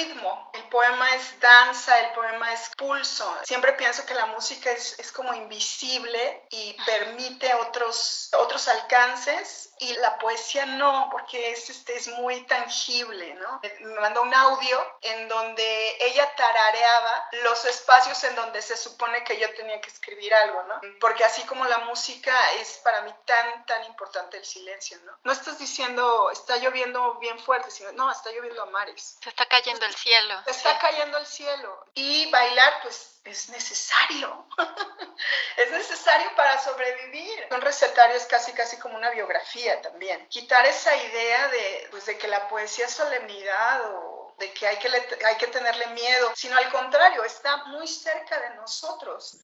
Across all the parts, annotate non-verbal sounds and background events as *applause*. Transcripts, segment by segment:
ritmo, el poema es danza, el poema es pulso. Siempre pienso que la música es, es como invisible y permite otros, otros alcances y la poesía no, porque es, este, es muy tangible, ¿no? Me mandó un audio en donde ella tarareaba los espacios en donde se supone que yo tenía que escribir algo, ¿no? Porque así como la música es para mí tan, tan importante el silencio, ¿no? No estás diciendo, está lloviendo bien fuerte, sino, no, está lloviendo a mares. Se está cayendo el cielo. Está cayendo el cielo. Y bailar, pues, es necesario. *laughs* es necesario para sobrevivir. Un recetario es casi, casi como una biografía también. Quitar esa idea de, pues, de que la poesía es solemnidad o de que hay que, hay que tenerle miedo, sino al contrario, está muy cerca de nosotros.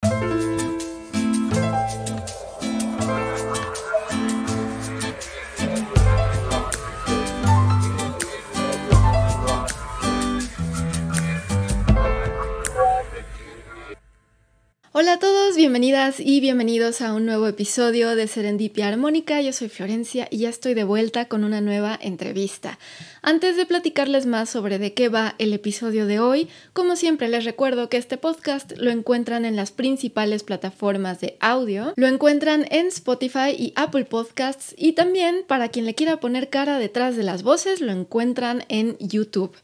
Hola a todos, bienvenidas y bienvenidos a un nuevo episodio de Serendipia Armónica. Yo soy Florencia y ya estoy de vuelta con una nueva entrevista. Antes de platicarles más sobre de qué va el episodio de hoy, como siempre les recuerdo que este podcast lo encuentran en las principales plataformas de audio, lo encuentran en Spotify y Apple Podcasts y también para quien le quiera poner cara detrás de las voces lo encuentran en YouTube.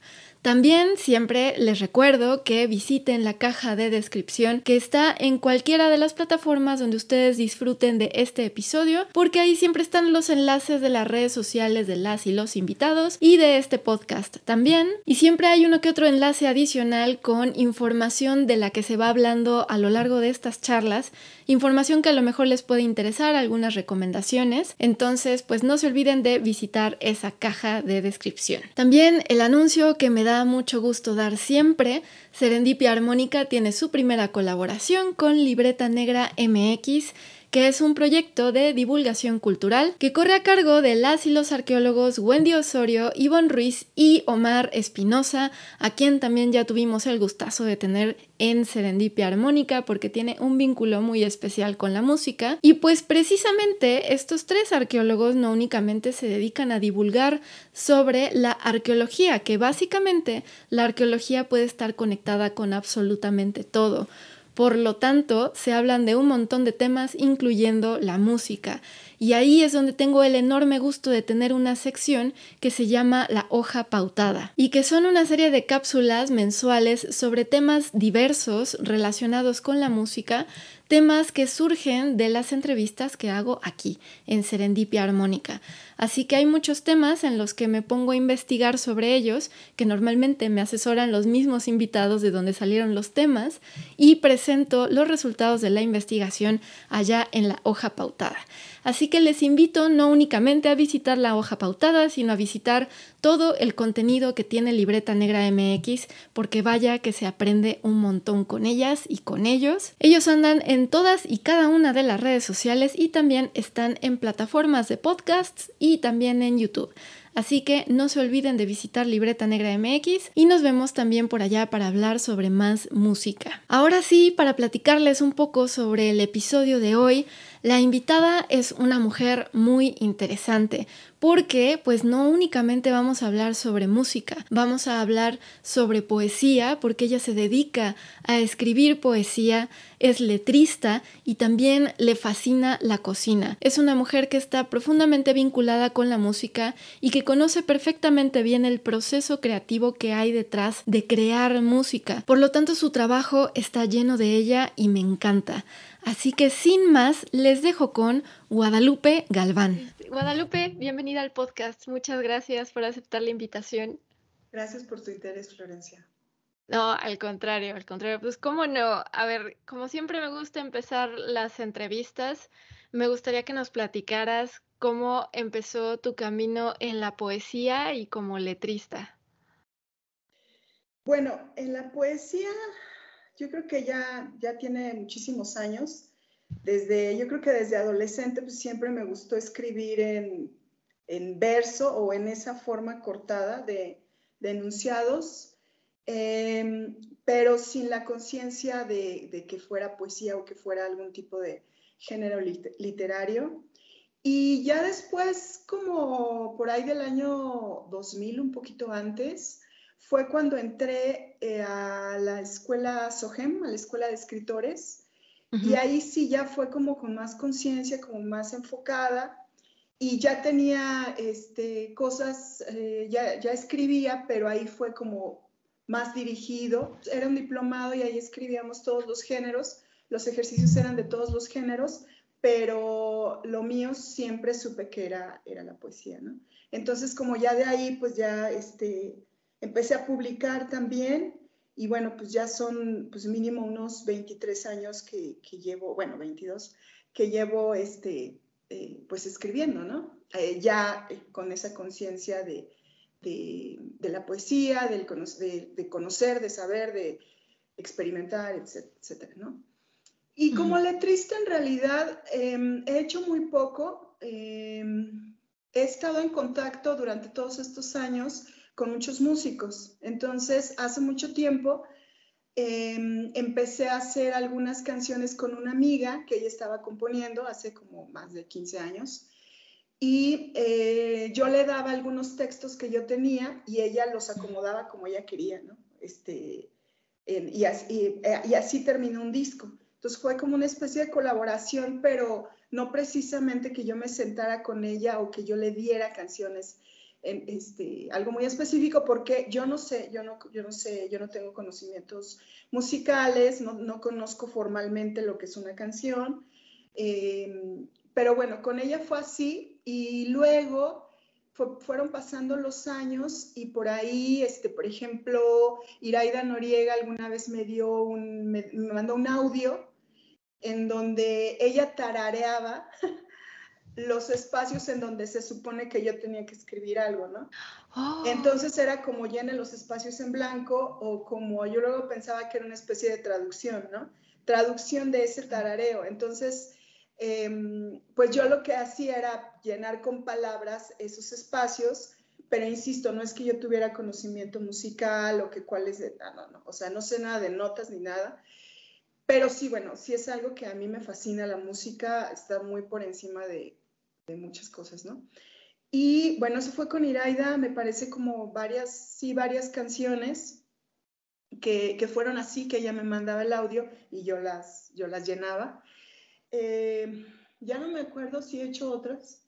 También siempre les recuerdo que visiten la caja de descripción que está en cualquiera de las plataformas donde ustedes disfruten de este episodio, porque ahí siempre están los enlaces de las redes sociales de las y los invitados y de este podcast también. Y siempre hay uno que otro enlace adicional con información de la que se va hablando a lo largo de estas charlas información que a lo mejor les puede interesar, algunas recomendaciones. Entonces, pues no se olviden de visitar esa caja de descripción. También el anuncio que me da mucho gusto dar siempre, Serendipia Armónica tiene su primera colaboración con Libreta Negra MX que es un proyecto de divulgación cultural que corre a cargo de las y los arqueólogos Wendy Osorio, Ivonne Ruiz y Omar Espinosa, a quien también ya tuvimos el gustazo de tener en Serendipia Armónica porque tiene un vínculo muy especial con la música. Y pues precisamente estos tres arqueólogos no únicamente se dedican a divulgar sobre la arqueología, que básicamente la arqueología puede estar conectada con absolutamente todo. Por lo tanto, se hablan de un montón de temas, incluyendo la música. Y ahí es donde tengo el enorme gusto de tener una sección que se llama La hoja pautada y que son una serie de cápsulas mensuales sobre temas diversos relacionados con la música, temas que surgen de las entrevistas que hago aquí en Serendipia Armónica. Así que hay muchos temas en los que me pongo a investigar sobre ellos, que normalmente me asesoran los mismos invitados de donde salieron los temas, y presento los resultados de la investigación allá en la hoja pautada. Así que les invito no únicamente a visitar la hoja pautada, sino a visitar todo el contenido que tiene Libreta Negra MX, porque vaya que se aprende un montón con ellas y con ellos. Ellos andan en todas y cada una de las redes sociales y también están en plataformas de podcasts y también en YouTube. Así que no se olviden de visitar Libreta Negra MX y nos vemos también por allá para hablar sobre más música. Ahora sí, para platicarles un poco sobre el episodio de hoy, la invitada es una mujer muy interesante porque pues no únicamente vamos a hablar sobre música, vamos a hablar sobre poesía porque ella se dedica a escribir poesía, es letrista y también le fascina la cocina. Es una mujer que está profundamente vinculada con la música y que conoce perfectamente bien el proceso creativo que hay detrás de crear música. Por lo tanto, su trabajo está lleno de ella y me encanta. Así que sin más, les dejo con Guadalupe Galván. Guadalupe, bienvenida al podcast. Muchas gracias por aceptar la invitación. Gracias por tu interés, Florencia. No, al contrario, al contrario. Pues cómo no. A ver, como siempre me gusta empezar las entrevistas, me gustaría que nos platicaras cómo empezó tu camino en la poesía y como letrista. Bueno, en la poesía yo creo que ya, ya tiene muchísimos años. Desde, yo creo que desde adolescente pues siempre me gustó escribir en, en verso o en esa forma cortada de, de enunciados, em, pero sin la conciencia de, que fuera poesía o que fuera algún tipo de género literario. Y ya después, como por ahí del año 2000, un poquito antes, fue cuando entré eh, a la escuela SOGEM, a la escuela de escritores, y ahí sí ya fue como con más conciencia, como más enfocada, y ya tenía este, cosas, eh, ya, ya escribía, pero ahí fue como más dirigido. Era un diplomado y ahí escribíamos todos los géneros, los ejercicios eran de todos los géneros, pero lo mío siempre supe que era, era la poesía, ¿no? Entonces, como ya de ahí, pues ya este, empecé a publicar también y bueno, pues ya son pues mínimo unos 23 años que, llevo, bueno, 22, que llevo este, eh, pues escribiendo, ¿no? Eh, ya eh, con esa conciencia de, la poesía, del, de, de, conocer, de saber, de experimentar, etcétera, ¿no? Y como letrista en realidad em, he hecho muy poco, em, he estado en contacto durante todos estos años con muchos músicos. Entonces, hace mucho tiempo em, empecé a hacer algunas canciones con una amiga que ella estaba componiendo hace como más de 15 años. Y eh, yo le daba algunos textos que yo tenía y ella los acomodaba como ella quería, ¿no? Este, y, así, eh, y así terminó un disco. Entonces fue como una especie de colaboración, pero no precisamente que yo me sentara con ella o que yo le diera canciones este, algo muy específico porque yo no sé, yo no, yo no sé, yo no tengo conocimientos musicales, no, no conozco formalmente lo que es una canción, em, pero bueno, con ella fue así y luego fueron pasando los años y por ahí, este, por ejemplo, Iraida Noriega alguna vez me dio un, me mandó un audio en donde ella tarareaba *laughs* los espacios en donde se supone que yo tenía que escribir algo, ¿no? Oh. Entonces era como llene los espacios en blanco o como yo luego pensaba que era una especie de traducción, ¿no? Traducción de ese tarareo. Entonces, em, pues yo lo que hacía era llenar con palabras esos espacios, pero insisto, no es que yo tuviera conocimiento musical o que cuál es de... No, no, no, o sea, no sé nada de notas ni nada. Pero sí, bueno, sí es algo que a mí me fascina, la música está muy por encima de, de muchas cosas, ¿no? Y bueno, eso fue con Iraida, me parece como varias, sí, varias canciones que, que fueron así, que ella me mandaba el audio y yo las, yo las llenaba. Eh, ya no me acuerdo si he hecho otras,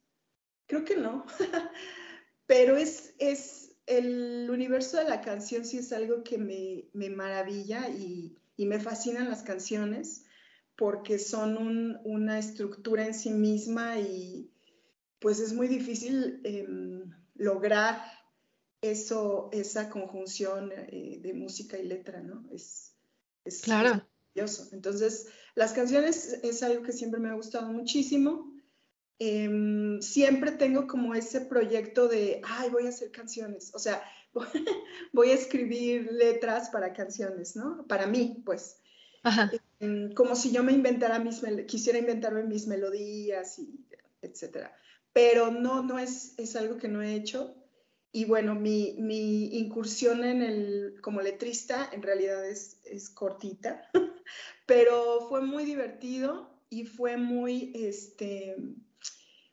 creo que no, *laughs* pero es, es el universo de la canción sí es algo que me, me maravilla y, y, me fascinan las canciones porque son una estructura en sí misma y, pues es muy difícil em, lograr eso, esa conjunción eh, de música y letra, ¿no? Es, es claro. maravilloso. Entonces, las canciones es algo que siempre me ha gustado muchísimo. Em, siempre tengo como ese proyecto de, ay, voy a hacer canciones, o sea, *laughs* voy a escribir letras para canciones, ¿no? Para mí, pues. Ajá. Em, como si yo me inventara mis, quisiera inventarme mis melodías y etcétera pero no, no es, es algo que no he hecho. Y bueno, mi, mi incursión en el, como letrista en realidad es, es cortita, *laughs* pero fue muy divertido y fue muy, este,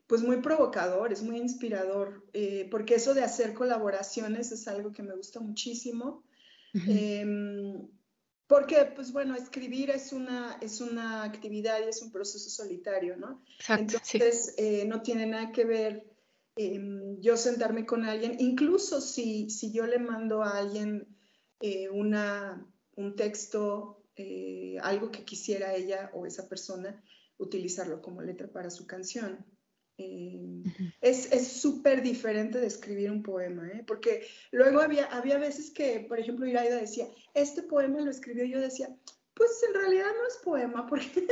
pues muy provocador, es muy inspirador, eh, porque eso de hacer colaboraciones es algo que me gusta muchísimo. Porque, pues bueno, escribir es una, es una actividad y es un proceso solitario, ¿no? Exacto, Entonces, eh, no tiene nada que ver em, yo sentarme con alguien, incluso si, si yo le mando a alguien eh, una, un texto, eh, algo que quisiera ella o esa persona, utilizarlo como letra para su canción. Eh, es súper diferente de escribir un poema, ¿eh? porque luego había, había veces que, por ejemplo, Iraida decía, este poema lo escribió, yo decía, pues en realidad no es poema, *laughs* porque,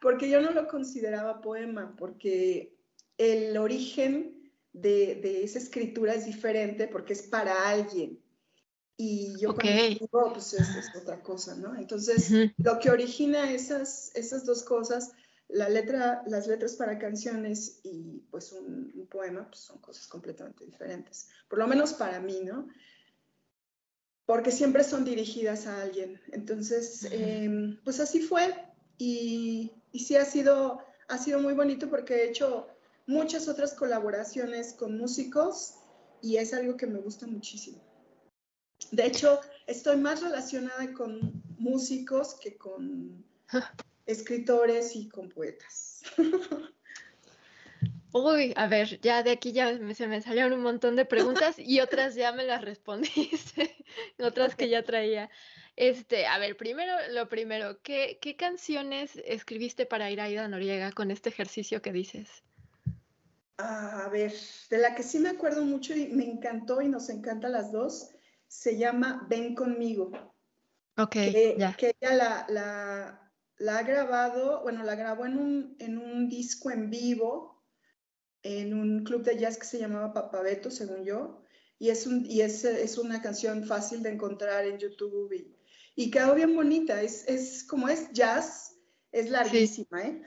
porque yo no lo consideraba poema, porque el origen de, de esa escritura es diferente, porque es para alguien. Y yo cuando escribo, pues es, otra cosa, ¿no? Entonces, lo que origina esas, esas dos cosas la letra, las letras para canciones y pues un, poema pues son cosas completamente diferentes, por lo menos para mí, ¿no? Porque siempre son dirigidas a alguien. Entonces, em, pues así fue y, y, sí ha sido, ha sido muy bonito porque he hecho muchas otras colaboraciones con músicos y es algo que me gusta muchísimo. De hecho, estoy más relacionada con músicos que con *laughs* escritores y con poetas. *laughs* Uy, a ver, ya de aquí ya se me salieron un montón de preguntas y otras ya me las respondiste, *laughs* otras que ya traía. Este, a ver, primero, lo primero, ¿qué, qué canciones escribiste para Iraida Noriega con este ejercicio que dices? A ver, de la que sí me acuerdo mucho y me encantó y nos encanta las dos, se llama Ven conmigo. Ok, que, ya. que ella la, la, la, ha grabado, bueno, la grabó en un, en un disco en vivo, en un club de jazz que se llamaba Papabeto, según yo, y es, un, y es, es una canción fácil de encontrar en YouTube y, y quedó bien bonita, es, es como es jazz, es larguísima, *laughs* sí. ¿eh?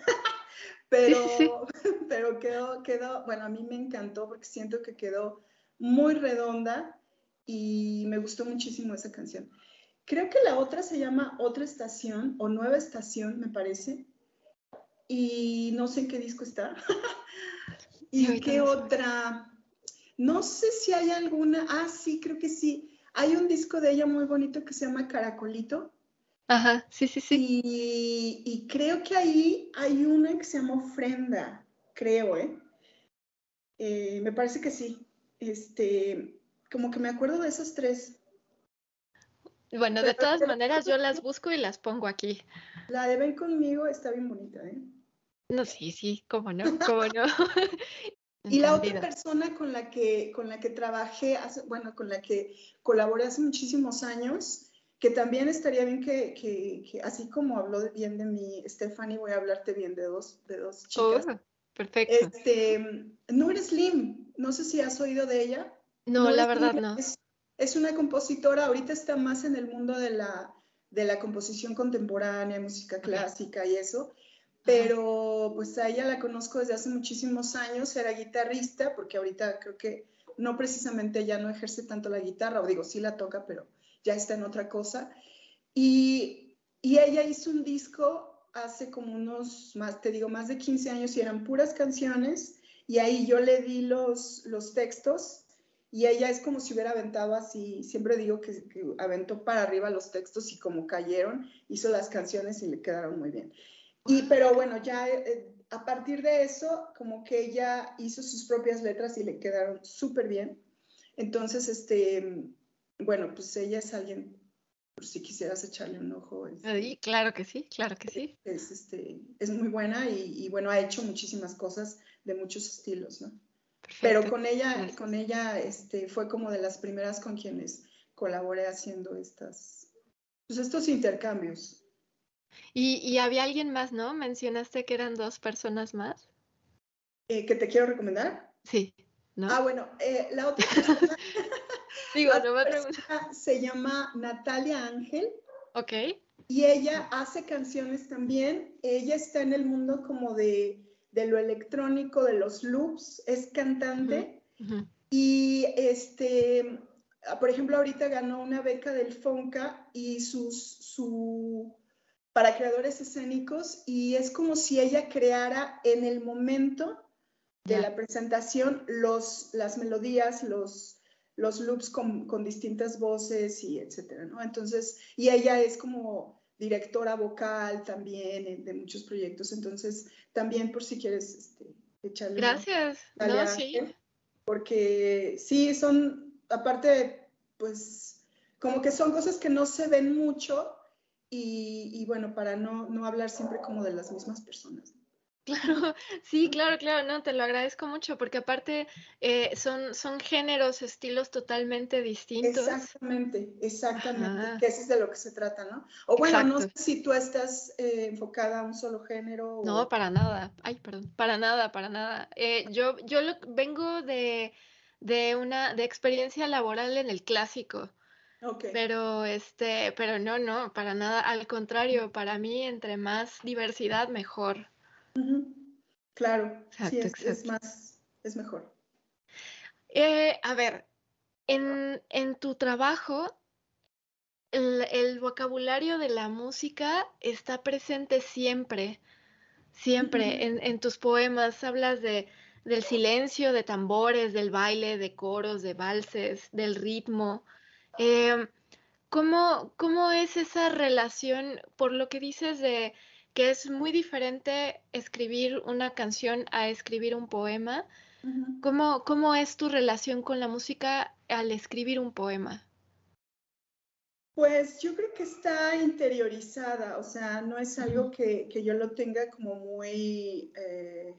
pero, sí, sí. *laughs* pero quedó, quedó, bueno, a mí me encantó porque siento que quedó muy redonda y me gustó muchísimo esa canción. Creo que la otra se llama Otra Estación o Nueva Estación, me parece. Y no sé en qué disco está. *laughs* ¿Y qué otra? No sé si hay alguna. Ah, sí, creo que sí. Hay un disco de ella muy bonito que se llama Caracolito. Ajá, sí, sí, sí. Y, y creo que ahí hay una que se llama Ofrenda, creo, ¿eh? eh me parece que sí. Este, como que me acuerdo de esas tres. Bueno, de todas maneras yo las busco y las pongo aquí. La de Ven conmigo está bien bonita, ¿eh? No, sí, sí, cómo no, cómo no. *laughs* y la otra persona con la que con la que trabajé, hace, bueno, con la que colaboré hace muchísimos años, que también estaría bien que, que, que así como habló bien de mí, Stephanie, voy a hablarte bien de dos, de dos chicas. Oh, perfecto. Este, Nur Slim, no sé si has oído de ella. No, Nur la verdad no. Es, es una compositora, ahorita está más en el mundo de la, de la composición contemporánea, música clásica y eso, pero pues a ella la conozco desde hace muchísimos años, era guitarrista, porque ahorita creo que no precisamente ya no ejerce tanto la guitarra, o digo, sí la toca, pero ya está en otra cosa. Y, y ella hizo un disco hace como unos, más, te digo, más de 15 años y eran puras canciones, y ahí yo le di los, los textos y ella es como si hubiera aventado así, siempre digo que, que, aventó para arriba los textos y como cayeron, hizo las canciones y le quedaron muy bien. Y pero bueno, ya eh, a partir de eso, como que ella hizo sus propias letras y le quedaron súper bien. Entonces, este, bueno, pues ella es alguien, por si quisieras echarle un ojo. Es, sí, claro que sí, claro que sí. Es, este, es muy buena y, y bueno, ha hecho muchísimas cosas de muchos estilos, ¿no? Perfecto. Pero con ella, Gracias. con ella este, fue como de las primeras con quienes colaboré haciendo estas, pues estos intercambios. Y, y, había alguien más, ¿no? Mencionaste que eran dos personas más. Eh, ¿Que te quiero recomendar? Sí. ¿no? Ah, bueno, eh, la otra *laughs* persona, Digo, la no me persona se llama Natalia Ángel. Ok. Y ella hace canciones también. Ella está en el mundo como de de lo electrónico, de los loops, es cantante. Uh -huh. Y este, por ejemplo, ahorita ganó una beca del FONCA y sus, su, para creadores escénicos y es como si ella creara en el momento de yeah. la presentación los, las melodías, los, los loops con, con, distintas voces y etcétera, ¿no? Entonces, y ella es como directora vocal también de muchos proyectos, entonces también por si quieres este, echarle. Gracias, no, sí. Porque sí, son, aparte, pues, como que son cosas que no se ven mucho y, y bueno, para no, no hablar siempre como de las mismas personas. Claro, *laughs* sí, claro, claro, no, te lo agradezco mucho porque aparte eh, son, son géneros, estilos totalmente distintos. Exactamente, exactamente, Ajá. que eso es de lo que se trata, ¿no? O bueno, Exacto. no sé si tú estás eh, enfocada a un solo género. No, para nada, ay, perdón, para nada, para nada. Eh, yo yo lo, vengo de, de una de experiencia laboral en el clásico. Okay. Pero este, pero no, no, para nada, al contrario, para mí entre más diversidad mejor. Uh -huh. Claro, exacto, sí, es, exacto. es, más, es mejor. Eh, a ver, en, en, tu trabajo, el, el, vocabulario de la música está presente siempre, siempre. Uh -huh. en, en, tus poemas hablas de, del silencio, de tambores, del baile, de coros, de valses, del ritmo. Em, ¿cómo, ¿Cómo es esa relación, por lo que dices de que es muy diferente escribir una canción a escribir un poema? ¿Cómo, ¿Cómo es tu relación con la música al escribir un poema? Pues yo creo que está interiorizada, o sea, no es algo que, yo lo tenga como muy eh,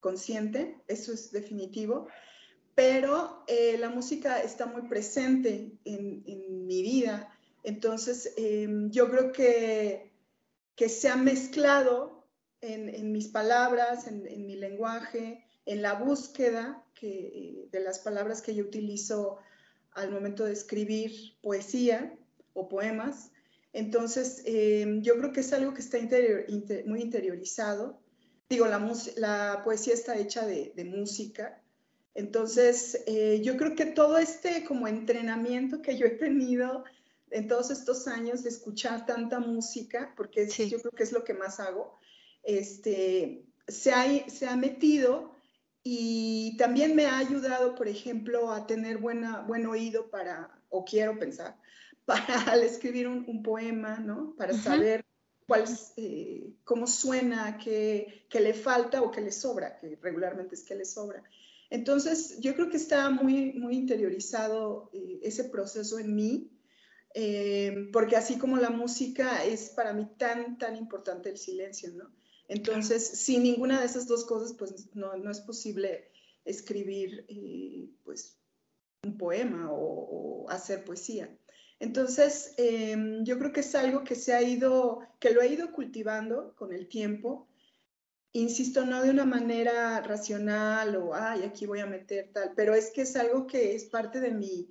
consciente, eso es definitivo, pero eh, la música está muy presente en, mi vida, entonces em, yo creo que, que, se ha mezclado en, mis palabras, en, mi lenguaje, en la búsqueda que, de las palabras que yo utilizo al momento de escribir poesía o poemas. Entonces, em, yo creo que es algo que está muy interiorizado. Digo, la, la, poesía está hecha de, música. Entonces, eh, yo creo que todo este como entrenamiento que yo he tenido en todos estos años de escuchar tanta música, porque yo creo que es lo que más hago, este, se, ha, se ha metido y también me ha ayudado, por ejemplo, a tener buena, buen oído para, o quiero pensar, *laughs* para al escribir un, poema, ¿no? Para saber cuál, eh, cómo suena, qué, le falta o qué le sobra, que regularmente es que le sobra. Entonces, yo creo que está muy, muy interiorizado eh, ese proceso en mí, eh, porque así como la música es para mí tan, tan importante el silencio, ¿no? Entonces, sin ninguna de esas dos cosas, pues no, no es posible escribir, pues, un poema o hacer poesía. Entonces, em, yo creo que es algo que se ha ido, que lo he ido cultivando con el tiempo. Insisto, no de una manera racional o, ay, aquí voy a meter tal, pero es que es algo que es parte de mi,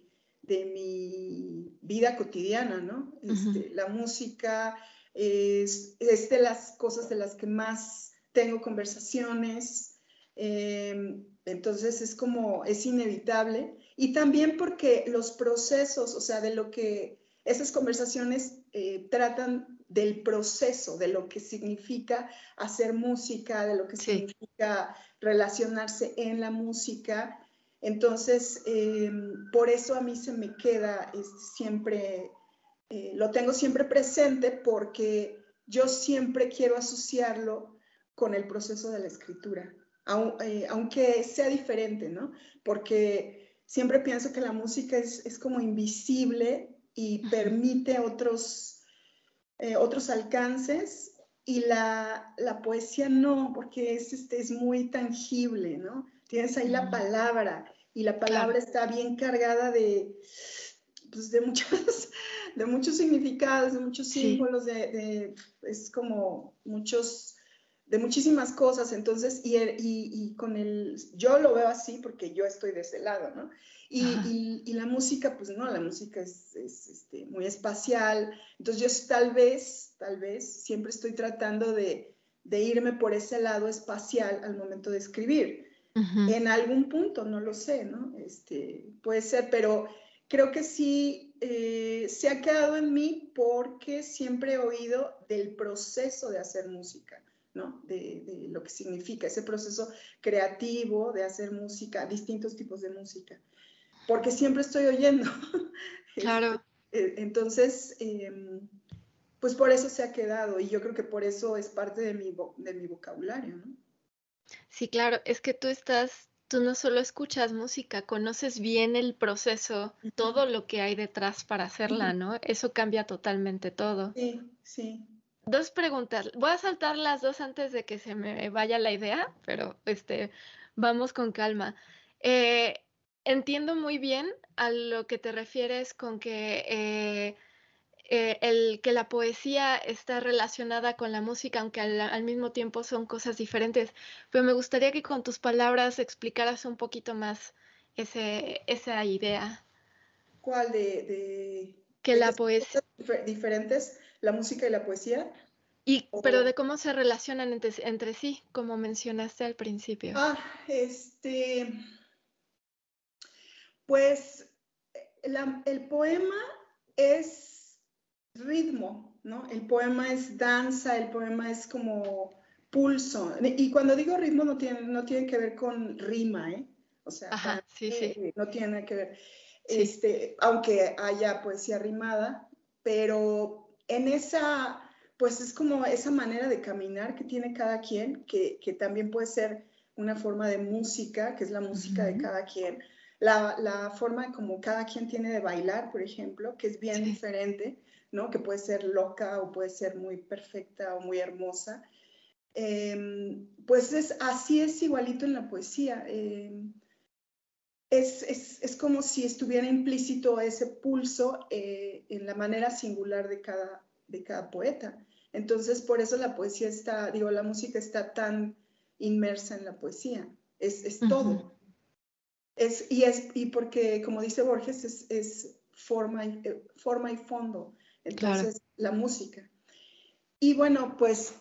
de mi vida cotidiana, ¿no? Este, la música es, de las cosas de las que más tengo conversaciones. Em, entonces es como, es inevitable. Y también porque los procesos, o sea, de lo que esas conversaciones eh, tratan del proceso, de lo que significa hacer música, de lo que significa relacionarse en la música. Entonces, em, por eso a mí se me queda este, siempre, eh, lo tengo siempre presente porque yo siempre quiero asociarlo con el proceso de la escritura. Eh, aunque sea diferente, ¿no? Porque siempre pienso que la música es, como invisible y permite otros, eh, otros alcances y la, poesía no, porque es, este, es muy tangible, ¿no? Tienes ahí la palabra y la palabra está bien cargada de, pues, de, muchos, *laughs* de muchos significados, de muchos símbolos, de, es como muchos de muchísimas cosas, entonces, y, y, con el, yo lo veo así porque yo estoy de ese lado, ¿no? Y, y la música, pues no, la música es, es este, muy espacial, entonces yo tal vez, tal vez, siempre estoy tratando de, de irme por ese lado espacial al momento de escribir. En algún punto, no lo sé, ¿no? Este, puede ser, pero creo que sí eh, se ha quedado en mí porque siempre he oído del proceso de hacer música. ¿no? De, lo que significa ese proceso creativo de hacer música, distintos tipos de música, porque siempre estoy oyendo. *laughs* Claro. Eh, entonces, em, pues por eso se ha quedado y yo creo que por eso es parte de mi, de mi vocabulario, ¿no? Sí, claro, es que tú estás, tú no solo escuchas música, conoces bien el proceso, todo lo que hay detrás para hacerla, ¿no? Eso cambia totalmente todo. Sí, sí. Dos preguntas. Voy a saltar las dos antes de que se me vaya la idea, pero este, vamos con calma. Eh, entiendo muy bien a lo que te refieres con que eh, eh, el que la poesía está relacionada con la música, aunque al, mismo tiempo son cosas diferentes. Pero me gustaría que con tus palabras explicaras un poquito más ese, esa idea. ¿Cuál de, que la poesía diferentes la música y la poesía. Y, pero de cómo se relacionan entre, sí, como mencionaste al principio. Ah, este, pues el poema es ritmo, ¿no? El poema es danza, el poema es como pulso. Y cuando digo ritmo no tiene, no tiene que ver con rima, ¿eh? O sea, sí, sí. no tiene que ver. este, aunque haya poesía rimada, pero en esa, pues es como esa manera de caminar que tiene cada quien, que, también puede ser una forma de música, que es la música de cada quien. La, forma como cada quien tiene de bailar, por ejemplo, que es bien diferente, ¿no? Que puede ser loca o puede ser muy perfecta o muy hermosa. Em, pues es, así es igualito en la poesía. Em, es, como si estuviera implícito ese pulso eh, en la manera singular de cada, de cada poeta. Entonces, por eso la poesía está, digo, la música está tan inmersa en la poesía. Es, todo. Es, y, es, y porque, como dice Borges, es, forma, y, eh, forma y fondo. Entonces, la música. Y bueno, pues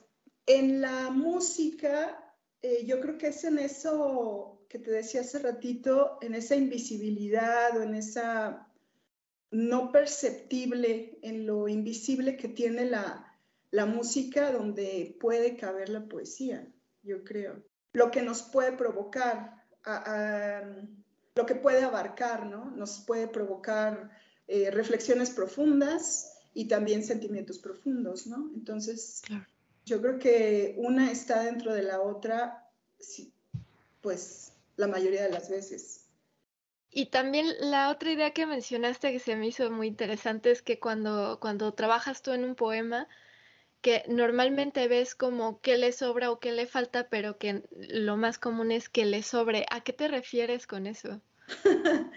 en la música, eh, yo creo que es en eso que te decía hace ratito, en esa invisibilidad o en esa no perceptible, en lo invisible que tiene la, música donde puede caber la poesía, yo creo. Lo que nos puede provocar, lo que puede abarcar, ¿no? Nos puede provocar eh, reflexiones profundas y también sentimientos profundos, ¿no? Entonces, yo creo que una está dentro de la otra, pues la mayoría de las veces. Y también la otra idea que mencionaste que se me hizo muy interesante es que cuando, cuando trabajas tú en un poema, que normalmente ves como qué le sobra o qué le falta, pero que lo más común es que le sobre. ¿A qué te refieres con eso? *laughs*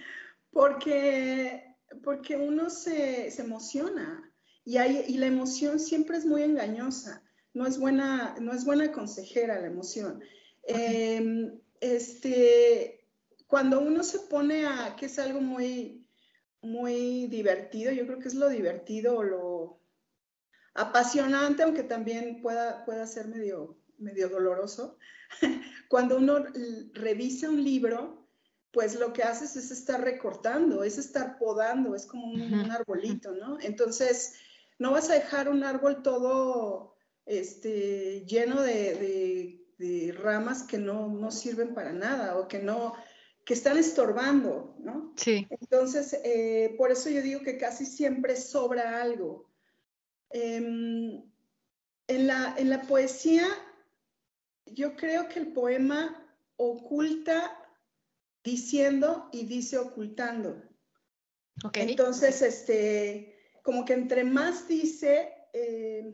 porque, porque uno se, emociona y, hay, y la emoción siempre es muy engañosa. No es buena, no es buena consejera la emoción. Em, este, cuando uno se pone a, que es algo muy, muy divertido, yo creo que es lo divertido o lo apasionante, aunque también pueda, pueda ser medio, medio doloroso, *laughs* cuando uno revisa un libro, pues lo que haces es estar recortando, es estar podando, es como un, arbolito, ¿no? Entonces, no vas a dejar un árbol todo este, lleno de de ramas que no, sirven para nada o que no, que están estorbando, ¿no? Sí. Entonces, eh, por eso yo digo que casi siempre sobra algo. Em, en, la, en la poesía, yo creo que el poema oculta diciendo y dice ocultando. Okay. Entonces, este, como que entre más dice, eh,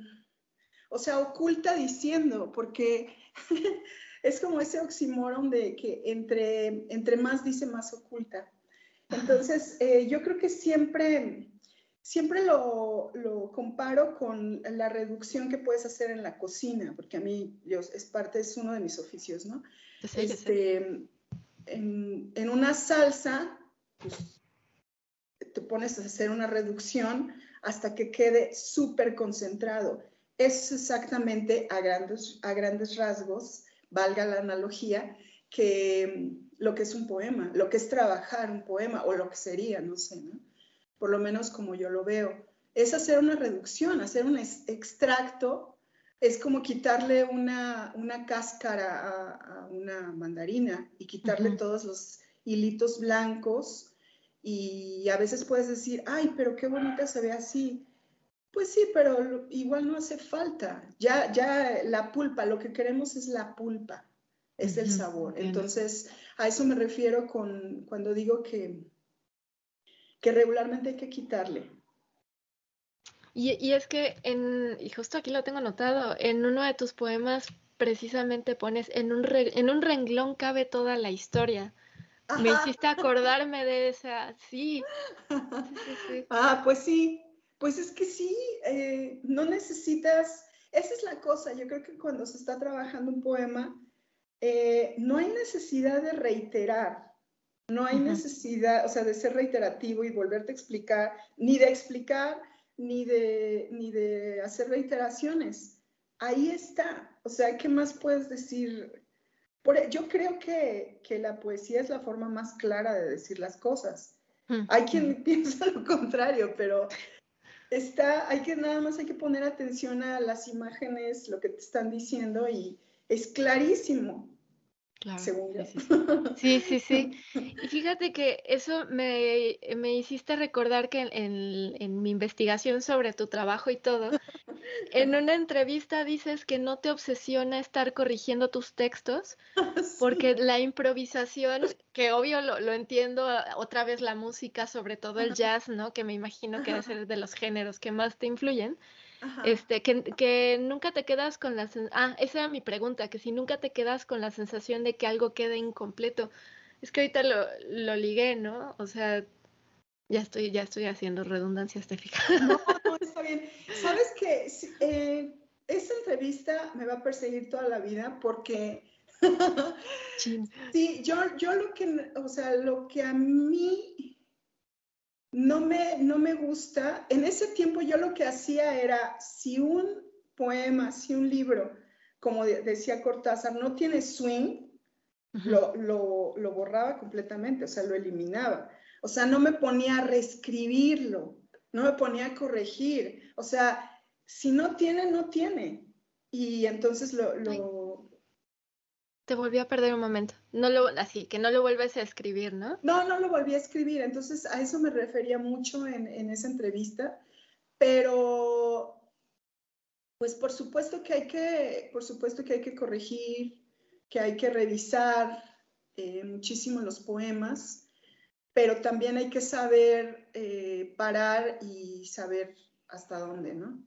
o sea, oculta diciendo, porque *laughs* es como ese oxímoron de que entre, entre más dice, más oculta. Entonces, eh, yo creo que siempre, siempre lo, comparo con la reducción que puedes hacer en la cocina, porque a mí es parte, es uno de mis oficios, ¿no? este, en, una salsa, pues, te pones a hacer una reducción hasta que quede súper concentrado es exactamente a grandes, a grandes rasgos, valga la analogía, que mm, lo que es un poema, lo que es trabajar un poema o lo que sería, no sé. Por lo menos como yo lo veo, es hacer una reducción, hacer un extracto, es como quitarle una, cáscara a, una mandarina y quitarle todos los hilitos blancos y a veces puedes decir, ay, pero qué bonita se ve así. Pues sí, pero igual no hace falta. Ya, ya la pulpa, lo que queremos es la pulpa, es el sabor. Entonces, a eso me refiero con, cuando digo que, que regularmente hay que quitarle. Y, es que, en, y justo aquí lo tengo anotado, en uno de tus poemas precisamente pones, en un, en un renglón cabe toda la historia. Me hiciste acordarme de esa, sí. Ah, pues sí, pues es que sí, eh, no necesitas, esa es la cosa, yo creo que cuando se está trabajando un poema, eh, no hay necesidad de reiterar, no hay necesidad, o sea, de ser reiterativo y volverte a explicar, ni de explicar, ni de, ni de hacer reiteraciones. Ahí está, o sea, ¿qué más puedes decir? Por, e, yo creo que, que la poesía es la forma más clara de decir las cosas. Hay quien *laughs* piensa lo contrario, pero está, hay que nada más hay que poner atención a las imágenes, lo que te están diciendo y es clarísimo. Claro, sí, sí, sí, Y *laughs* fíjate que eso me, me hiciste recordar que en, en, mi investigación sobre tu trabajo y todo, en una entrevista dices que no te obsesiona estar corrigiendo tus textos, *laughs* porque la improvisación, que obvio lo, lo, entiendo, otra vez la música, sobre todo el jazz, ¿no? Que me imagino que debe ser de los géneros que más te influyen este, que, que, nunca te quedas con la ah, esa era mi pregunta, que si nunca te quedas con la sensación de que algo quede incompleto. Es que ahorita lo, lo ligué, ¿no? O sea, ya estoy, ya estoy haciendo redundancias, ¿te fijas? No, no, está bien. Sabes que eh, esa entrevista me va a perseguir toda la vida porque *laughs* sí, yo, yo lo que, o sea, lo que a mí no me, no me gusta. En ese tiempo yo lo que hacía era, si un poema, si un libro, como decía Cortázar, no tiene swing, lo, lo, borraba completamente, o sea, lo eliminaba. O sea, no me ponía a reescribirlo, no me ponía a corregir. O sea, si no tiene, no tiene. Y entonces lo, te volví a perder un momento. No así, que no lo vuelves a escribir, ¿no? No, no lo volví a escribir. Entonces, a eso me refería mucho en, esa entrevista. Pero, pues por supuesto que hay que, por supuesto que hay que corregir, que hay que revisar eh, muchísimo los poemas, pero también hay que saber eh, parar y saber hasta dónde, ¿no?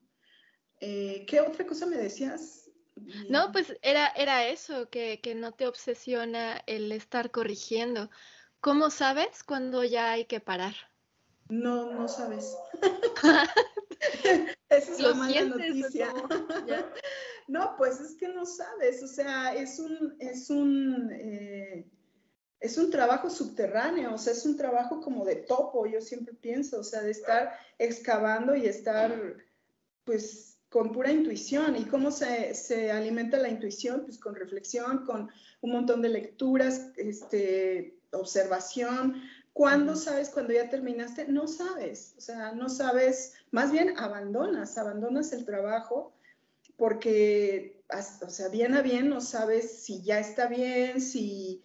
Eh, ¿Qué otra cosa me decías? No, pues era, era eso, que, que no te obsesiona el estar corrigiendo. ¿Cómo sabes cuando ya hay que parar? No, no sabes. *laughs* Esa es la mala noticia. *laughs* no, pues es que no sabes. O sea, es un, es un, eh, es un trabajo subterráneo. O sea, es un trabajo como de topo. Yo siempre pienso, o sea, de estar excavando y estar, pues, con pura intuición. ¿Y cómo se, alimenta la intuición? Pues con reflexión, con un montón de lecturas, este, observación. ¿Cuándo sabes cuando ya terminaste? No sabes, o sea, no sabes, más bien abandonas, abandonas el trabajo porque, o sea, bien a bien no sabes si ya está bien, si,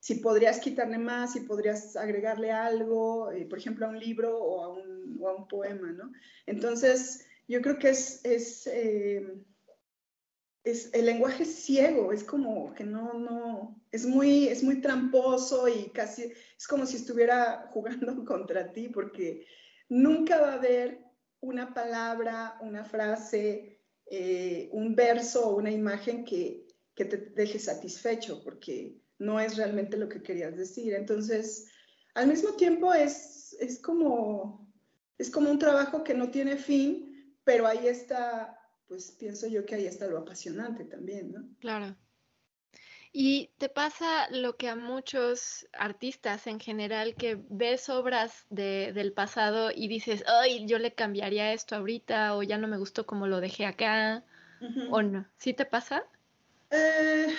si podrías quitarle más, si podrías agregarle algo, eh, por ejemplo, a un libro o a un, o a un poema, ¿no? Entonces, yo creo que es, es, eh, es, el lenguaje ciego, es como que no, no, es muy, es muy tramposo y casi es como si estuviera *laughs* jugando contra ti, porque nunca va a haber una palabra, una frase, eh, un verso o una imagen que, que te deje satisfecho, porque no es realmente lo que querías decir. Entonces, al mismo tiempo es, es, como, es como un trabajo que no tiene fin, pero ahí está, pues pienso yo que ahí está lo apasionante también, ¿no? Claro. Y te pasa lo que a muchos artistas en general que ves obras del pasado y dices, ay, yo le cambiaría esto ahorita o ya no me gustó como lo dejé acá, o no. ¿Sí te pasa? Eh,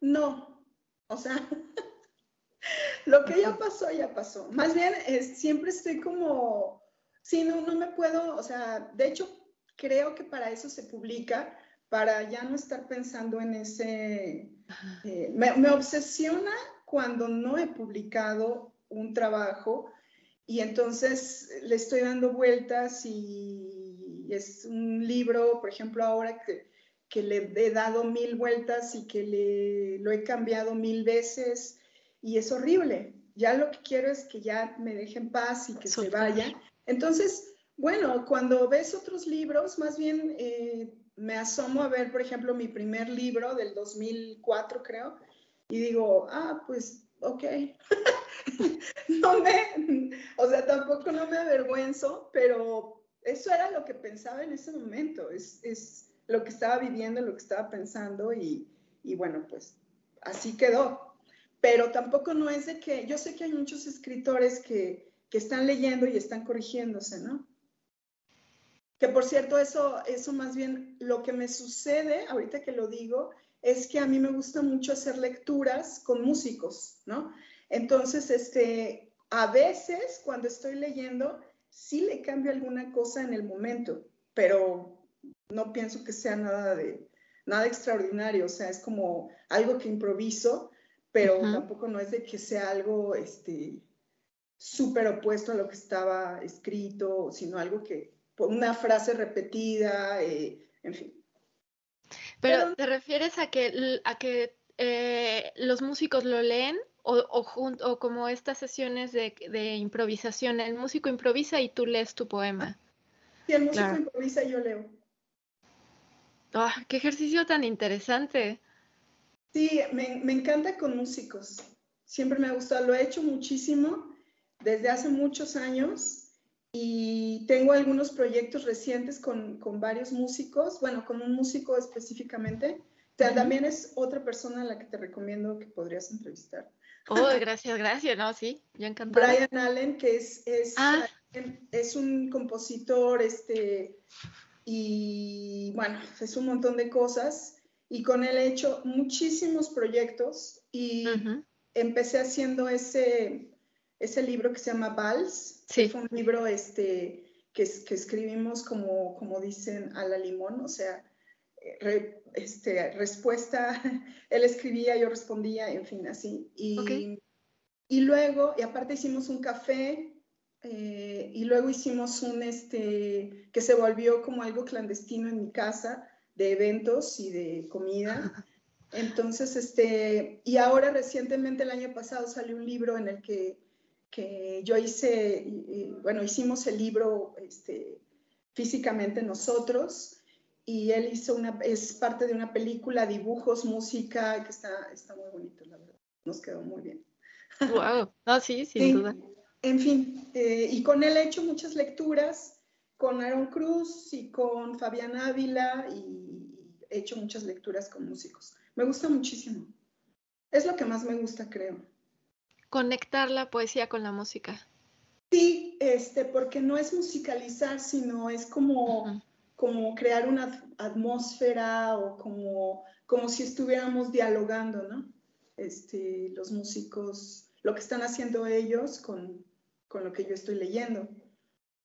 no, o sea, *laughs* lo que ya pasó, ya pasó. Más bien, siempre estoy como Sí, no, no me puedo, o sea, de hecho, creo que para eso se publica, para ya no estar pensando en ese... Eh, me, obsesiona cuando no he publicado un trabajo y entonces le estoy dando vueltas y es un libro, por ejemplo, ahora que, que le he dado mil vueltas y que le, lo he cambiado mil veces y es horrible. Ya lo que quiero es que ya me dejen paz y que se vaya entonces, bueno, cuando ves otros libros, más bien eh, me asomo a ver, por ejemplo, mi primer libro del 2004, creo, y digo, ah, pues, ok. *laughs* no me, o sea, tampoco no me avergüenzo, pero eso era lo que pensaba en ese momento, es, es lo que estaba viviendo, lo que estaba pensando y, y bueno, pues así quedó. Pero tampoco no es de que, yo sé que hay muchos escritores que que están leyendo y están corrigiéndose, ¿no? Que por cierto, eso, eso más bien lo que me sucede, ahorita que lo digo, es que a mí me gusta mucho hacer lecturas con músicos, ¿no? Entonces, este, a veces cuando estoy leyendo, sí le cambio alguna cosa en el momento, pero no pienso que sea nada de, nada extraordinario, o sea, es como algo que improviso, pero tampoco no es de que sea algo este, súper opuesto a lo que estaba escrito, sino algo que, una frase repetida, eh, en fin. Pero, ¿te refieres a que, a que eh, los músicos lo leen o, o, como estas sesiones de, de, improvisación? El músico improvisa y tú lees tu poema. Sí, el músico improvisa y yo leo. Ah, ¡Qué ejercicio tan interesante! Sí, me, me encanta con músicos. Siempre me ha gustado, lo he hecho muchísimo desde hace muchos años y tengo algunos proyectos recientes con, con varios músicos, bueno, con un músico específicamente. También es otra persona a la que te recomiendo que podrías entrevistar. Oh, *laughs* gracias, gracias, no, sí, yo encantada. Brian Allen, que es, es, ah. es un compositor, este, y bueno, es un montón de cosas. Y con él he hecho muchísimos proyectos y empecé haciendo ese, ese libro que se llama Vals. Sí. Fue un libro este, que, que escribimos como, como dicen a la limón, o sea, eh, este, respuesta, *laughs* él escribía, yo respondía, en fin, así. Y, y luego, y aparte hicimos un café, eh, y luego hicimos un, este, que se volvió como algo clandestino en mi casa, de eventos y de comida. *laughs* Entonces, este, y ahora recientemente, el año pasado, salió un libro en el que que yo hice, bueno, hicimos el libro este, físicamente nosotros y él hizo una, es parte de una película, dibujos, música, que está, está muy bonito, la verdad. Nos quedó muy bien. Wow, *laughs* no, sí, sin duda. En fin, eh, y con él he hecho muchas lecturas, con Aaron Cruz y con Fabián Ávila, y he hecho muchas lecturas con músicos. Me gusta muchísimo. Es lo que más me gusta, creo conectar la poesía con la música. Sí, este, porque no es musicalizar, sino es como, como crear una atmósfera o como, como si estuviéramos dialogando, ¿no? Este, los músicos, lo que están haciendo ellos con, con lo que yo estoy leyendo.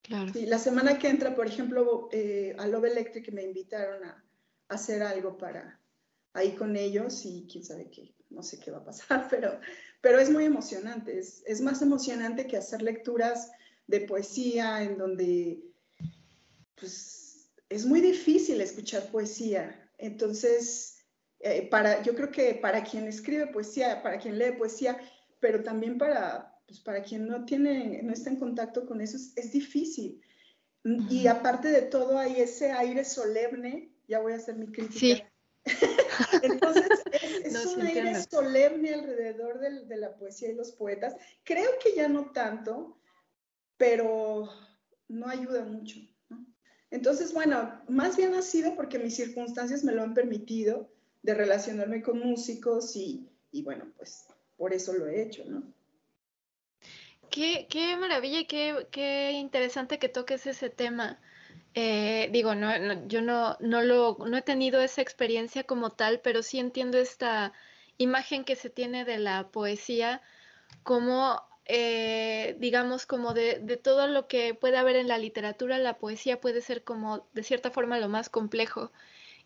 Claro. la semana que entra, por ejemplo, eh, a Love Electric me invitaron a, a hacer algo para ahí con ellos y quién sabe qué, no sé qué va a pasar, *laughs* pero, pero es muy emocionante, es, es más emocionante que hacer lecturas de poesía en donde pues, es muy difícil escuchar poesía. Entonces, eh, para, yo creo que para quien escribe poesía, para quien lee poesía, pero también para, pues, para quien no, tiene, no está en contacto con eso, es, difícil. Y aparte de todo, hay ese aire solemne, ya voy a hacer mi crítica. Sí. *laughs* Entonces, es, *laughs* un aire solemne alrededor de, la poesía y los poetas. Creo que ya no tanto, pero no ayuda mucho. Entonces, bueno, más bien ha sido porque mis circunstancias me lo han permitido de relacionarme con músicos y, bueno, pues por eso lo he hecho, ¿no? Qué, qué maravilla y qué, qué interesante que toques ese tema. Eh, digo, no, yo no, no, lo, no he tenido esa experiencia como tal, pero sí entiendo esta imagen que se tiene de la poesía como, eh, digamos, como de, de, todo lo que puede haber en la literatura, la poesía puede ser como, de cierta forma, lo más complejo.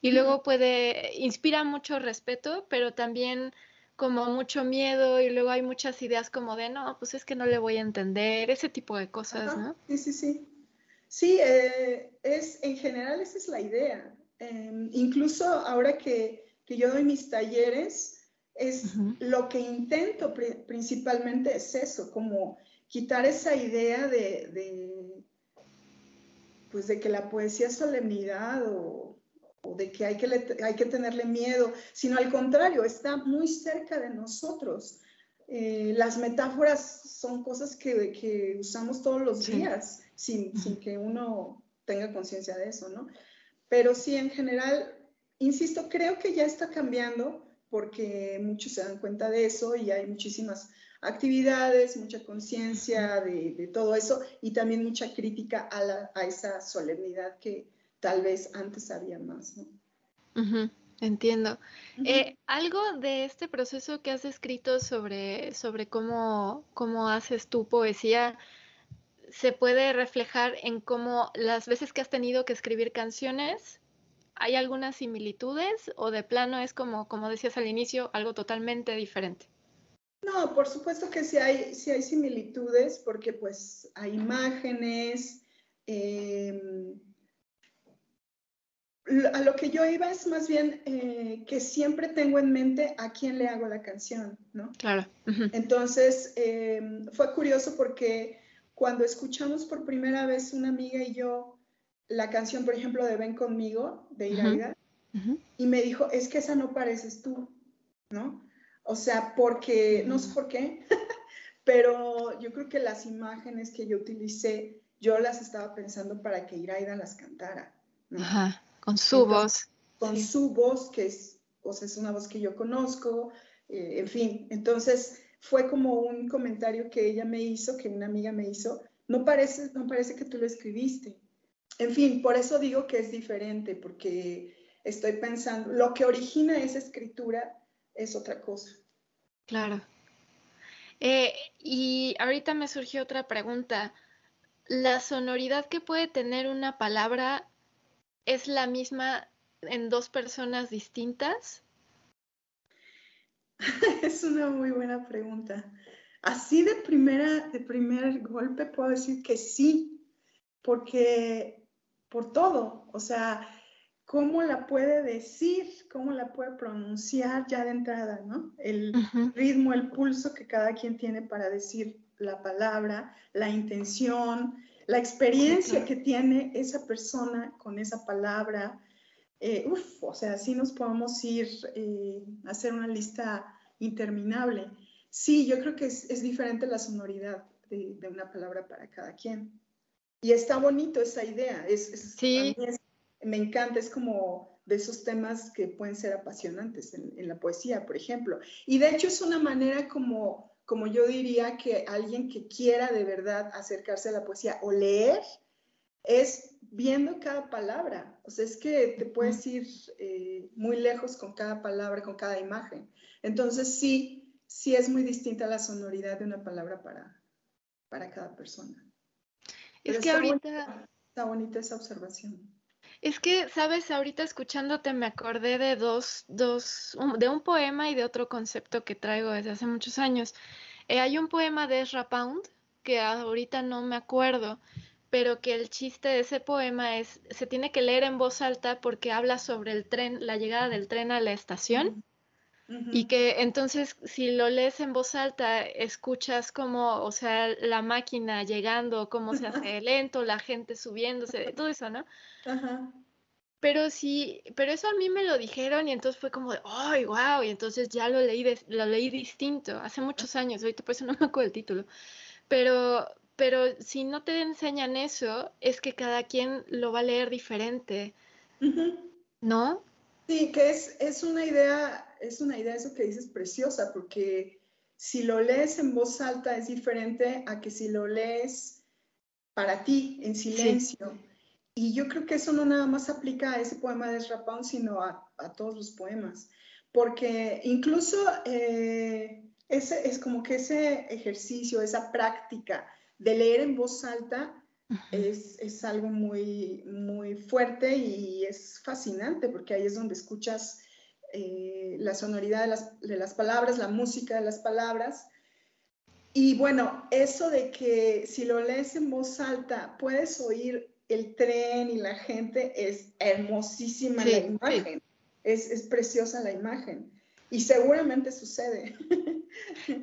Y luego puede, inspira mucho respeto, pero también como mucho miedo y luego hay muchas ideas como de, no, pues es que no le voy a entender, ese tipo de cosas, ¿no? Sí, sí, sí. Sí, eh, es, en general esa es la idea. Em, incluso ahora que, yo doy mis talleres, es lo que intento principalmente es eso, como quitar esa idea de, pues de que la poesía es solemnidad o, de que hay, que hay que tenerle miedo, sino al contrario, está muy cerca de nosotros. Eh, las metáforas son cosas que, usamos todos los días sin, que uno tenga conciencia de eso, ¿no? Pero sí, en general, insisto, creo que ya está cambiando porque muchos se dan cuenta de eso y hay muchísimas actividades, mucha conciencia de, todo eso y también mucha crítica a, esa solemnidad que tal vez antes había más, ¿no? Entiendo. Eh, algo de este proceso que has escrito sobre, sobre cómo, cómo haces tu poesía se puede reflejar en cómo las veces que has tenido que escribir canciones ¿hay algunas similitudes o de plano es como, como decías al inicio, algo totalmente diferente? No, por supuesto que sí hay, sí hay similitudes porque pues hay imágenes. Em, a lo que yo iba es más bien eh, que siempre tengo en mente a quién le hago la canción, ¿no? Claro. Entonces, em, fue curioso porque cuando escuchamos por primera vez una amiga y yo la canción, por ejemplo, de Ven conmigo, de Iraida, y me dijo, es que esa no pareces tú, ¿no? O sea, porque, no sé por qué, *laughs* pero yo creo que las imágenes que yo utilicé, yo las estaba pensando para que Iraida las cantara. Ajá, con su voz. Con su voz, que es, o sea, es una voz que yo conozco, eh, en fin, entonces fue como un comentario que ella me hizo, que una amiga me hizo, no parece, no parece que tú lo escribiste. En fin, por eso digo que es diferente, porque estoy pensando, lo que origina esa escritura es otra cosa. Claro. Eh, y ahorita me surgió otra pregunta. ¿La sonoridad que puede tener una palabra es la misma en dos personas distintas? *laughs* es una muy buena pregunta. Así de primera, de primer golpe puedo decir que sí, porque por todo, o sea, cómo la puede decir, cómo la puede pronunciar ya de entrada, ¿no? El ritmo, el pulso que cada quien tiene para decir la palabra, la intención, la experiencia que tiene esa persona con esa palabra. Eh, uf, o sea, así nos podemos ir eh, a hacer una lista interminable. Sí, yo creo que es, diferente la sonoridad de, una palabra para cada quien. Y está bonito esa idea. Es, sí. me encanta, es como de esos temas que pueden ser apasionantes en, la poesía, por ejemplo. Y de hecho es una manera como, como yo diría que alguien que quiera de verdad acercarse a la poesía o leer, es viendo cada palabra. O sea, es que te puedes ir eh, muy lejos con cada palabra, con cada imagen. Entonces sí, sí es muy distinta la sonoridad de una palabra para, para cada persona. Es que ahorita... está bonita esa observación. Es que, sabes, ahorita escuchándote me acordé de dos, dos, de un poema y de otro concepto que traigo desde hace muchos años. Eh, hay un poema de Ezra Pound, que ahorita no me acuerdo, pero que el chiste de ese poema es, se tiene que leer en voz alta porque habla sobre el tren, la llegada del tren a la estación. Y que entonces si lo lees en voz alta, escuchas como, o sea, la máquina llegando, cómo se *laughs* hace lento, la gente subiéndose, todo eso, ¿no? Ajá. Pero sí, pero eso a mí me lo dijeron y entonces fue como de, ¡ay, wow! Y entonces ya lo leí, lo leí distinto, hace muchos años, ahorita por eso no me acuerdo el título. Pero, pero si no te enseñan eso, es que cada quien lo va a leer diferente, ¿no? Sí, que es, es una idea, es una idea eso que dices preciosa, porque si lo lees en voz alta es diferente a que si lo lees para ti, en silencio. Y yo creo que eso no nada más aplica a ese poema de Rapón, sino a, todos los poemas. Porque incluso eh, ese, es como que ese ejercicio, esa práctica de leer en voz alta, es, algo muy, muy fuerte y es fascinante porque ahí es donde escuchas eh, la sonoridad de las, de las, palabras, la música de las palabras. Y bueno, eso de que si lo lees en voz alta puedes oír el tren y la gente, es hermosísima la imagen, es, es preciosa la imagen. Y seguramente sucede. *laughs*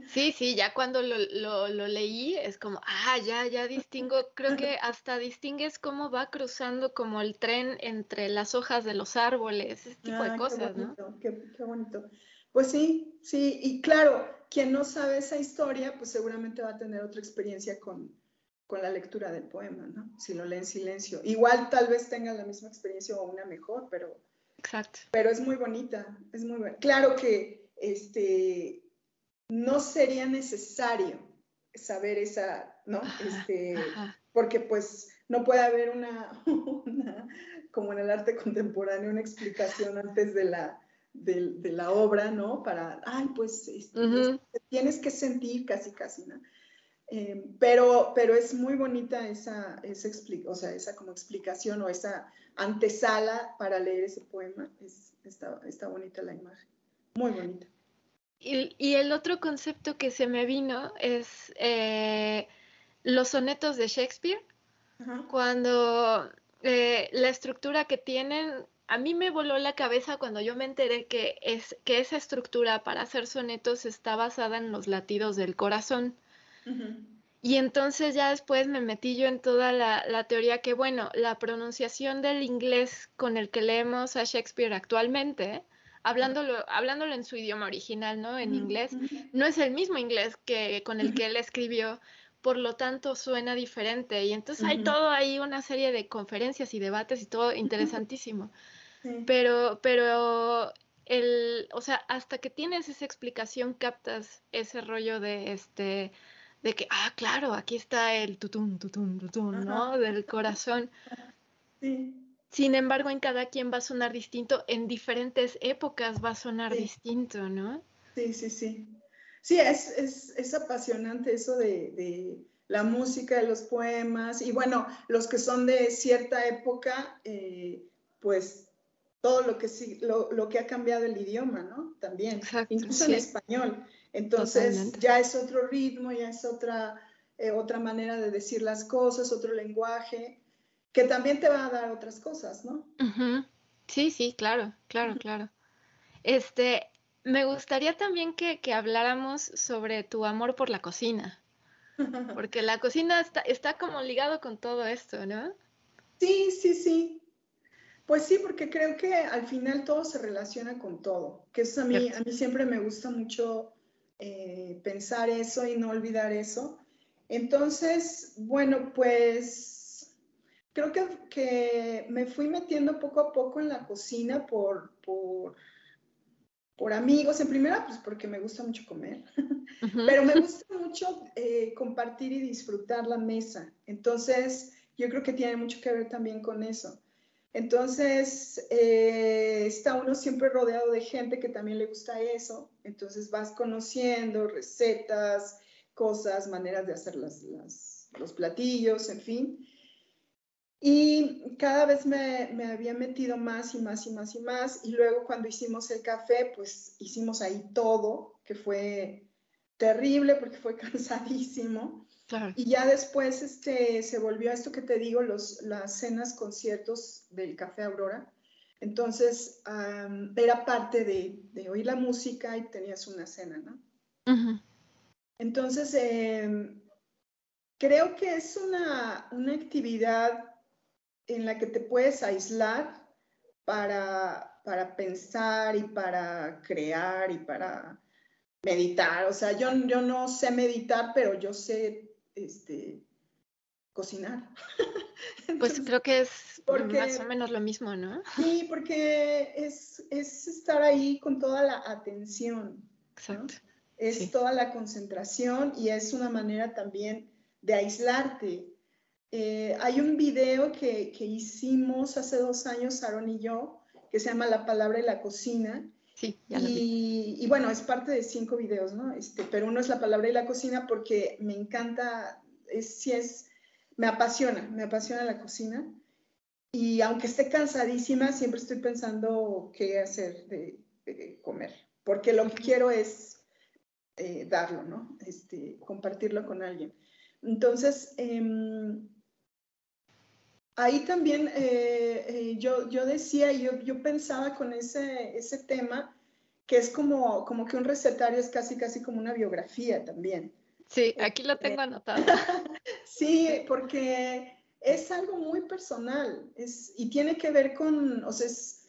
Sí, sí, ya cuando lo, leí es como, ah, ya, ya distingo, creo que hasta distingues cómo va cruzando como el tren entre las hojas de los árboles, ese tipo de ah, cosas, ¿no? Qué, qué, bonito. Pues sí, sí, y claro, quien no sabe esa historia, pues seguramente va a tener otra experiencia con, con la lectura del poema, ¿no? Si lo lee en silencio. Igual tal vez tenga la misma experiencia o una mejor, pero... Exacto. Pero es muy bonita, es muy bonita. Claro que este, no sería necesario saber esa, ¿no? Este, porque pues no puede haber *laughs* una, como en el arte contemporáneo, una explicación antes de la, de, la obra, ¿no? Para, ay, pues este, tienes que sentir casi, casi, ¿no? Eh, pero, pero es muy bonita esa, esa, o sea, esa como explicación o esa antesala para leer ese poema. Es, está, está bonita la imagen, muy bonita. Y, y, el otro concepto que se me vino es eh, los sonetos de Shakespeare, cuando eh, la estructura que tienen, a mí me voló la cabeza cuando yo me enteré que, es, que esa estructura para hacer sonetos está basada en los latidos del corazón. Y entonces ya después me metí yo en toda la, teoría que, bueno, la pronunciación del inglés con el que leemos a Shakespeare actualmente, hablándolo, hablándolo en su idioma original, ¿no? En inglés, no es el mismo inglés que con el que él escribió, por lo tanto suena diferente. Y entonces hay todo ahí, una serie de conferencias y debates y todo *laughs* interesantísimo. Pero, pero el, o sea, hasta que tienes esa explicación, captas ese rollo de este de que, ah, claro, aquí está el tutun, tutun, tutun, ¿no? Del corazón. *laughs* Sí. Sin embargo, en cada quien va a sonar distinto, en diferentes épocas va a sonar distinto, ¿no? Sí, sí, sí. Sí, es, es, es apasionante eso de, de, la música, de los poemas, y bueno, los que son de cierta época, eh, pues todo lo que, lo, lo, que ha cambiado el idioma, ¿no? También, incluso en español. Entonces ya es otro ritmo, ya es otra, eh, otra manera de decir las cosas, otro lenguaje, que también te va a dar otras cosas, ¿no? Sí, sí, claro, claro, claro. Este, me gustaría también que, que, habláramos sobre tu amor por la cocina, *laughs* porque la cocina está, está como ligado con todo esto, ¿no? Sí, sí, sí. Pues sí, porque creo que al final todo se relaciona con todo, que eso a mí, a mí siempre me gusta mucho eh, pensar eso y no olvidar eso. Entonces, bueno, pues creo que, que, me fui metiendo poco a poco en la cocina por, por, por amigos. En primera, pues porque me gusta mucho comer, *laughs* pero me gusta mucho eh, compartir y disfrutar la mesa. Entonces, yo creo que tiene mucho que ver también con eso. Entonces, eh, está uno siempre rodeado de gente que también le gusta eso, entonces vas conociendo recetas, cosas, maneras de hacer los platillos, en fin. Y cada vez me, me, había metido más y más y más y más. Y luego cuando hicimos el café, pues hicimos ahí todo, que fue terrible porque fue *laughs* cansadísimo. Y ya después este, se volvió a esto que te digo, los, las cenas, conciertos del Café Aurora. Entonces, era parte de, de, oír la música y tenías una cena, ¿no? Entonces, em, creo que es una, una, actividad en la que te puedes aislar para, para pensar y para crear y para meditar. O sea, yo, yo no sé meditar, pero yo sé este, cocinar. *laughs* pues creo que es más o menos lo mismo, ¿no? Sí, porque es, es estar ahí con toda la atención. Exacto. Es toda la concentración y es una manera también de aislarte. Eh, hay un video que, que, hicimos hace dos años, Aaron y yo, que se llama La palabra y la cocina, Sí, ya lo y, y, bueno, es parte de cinco videos, ¿no? Este, pero uno es la palabra y la cocina porque me encanta, es, si es, me apasiona, me apasiona la cocina. Y aunque esté cansadísima, siempre estoy pensando qué hacer de, comer, porque lo que quiero es eh, darlo, ¿no? Este, compartirlo con alguien. Entonces, em, ahí también eh, eh, yo, yo decía, yo, yo pensaba con ese, ese tema que es como, como que un recetario es casi, casi como una biografía también. Sí, aquí lo tengo eh, anotado. *laughs* sí, porque es algo muy personal es, y tiene que ver con, o sea, es,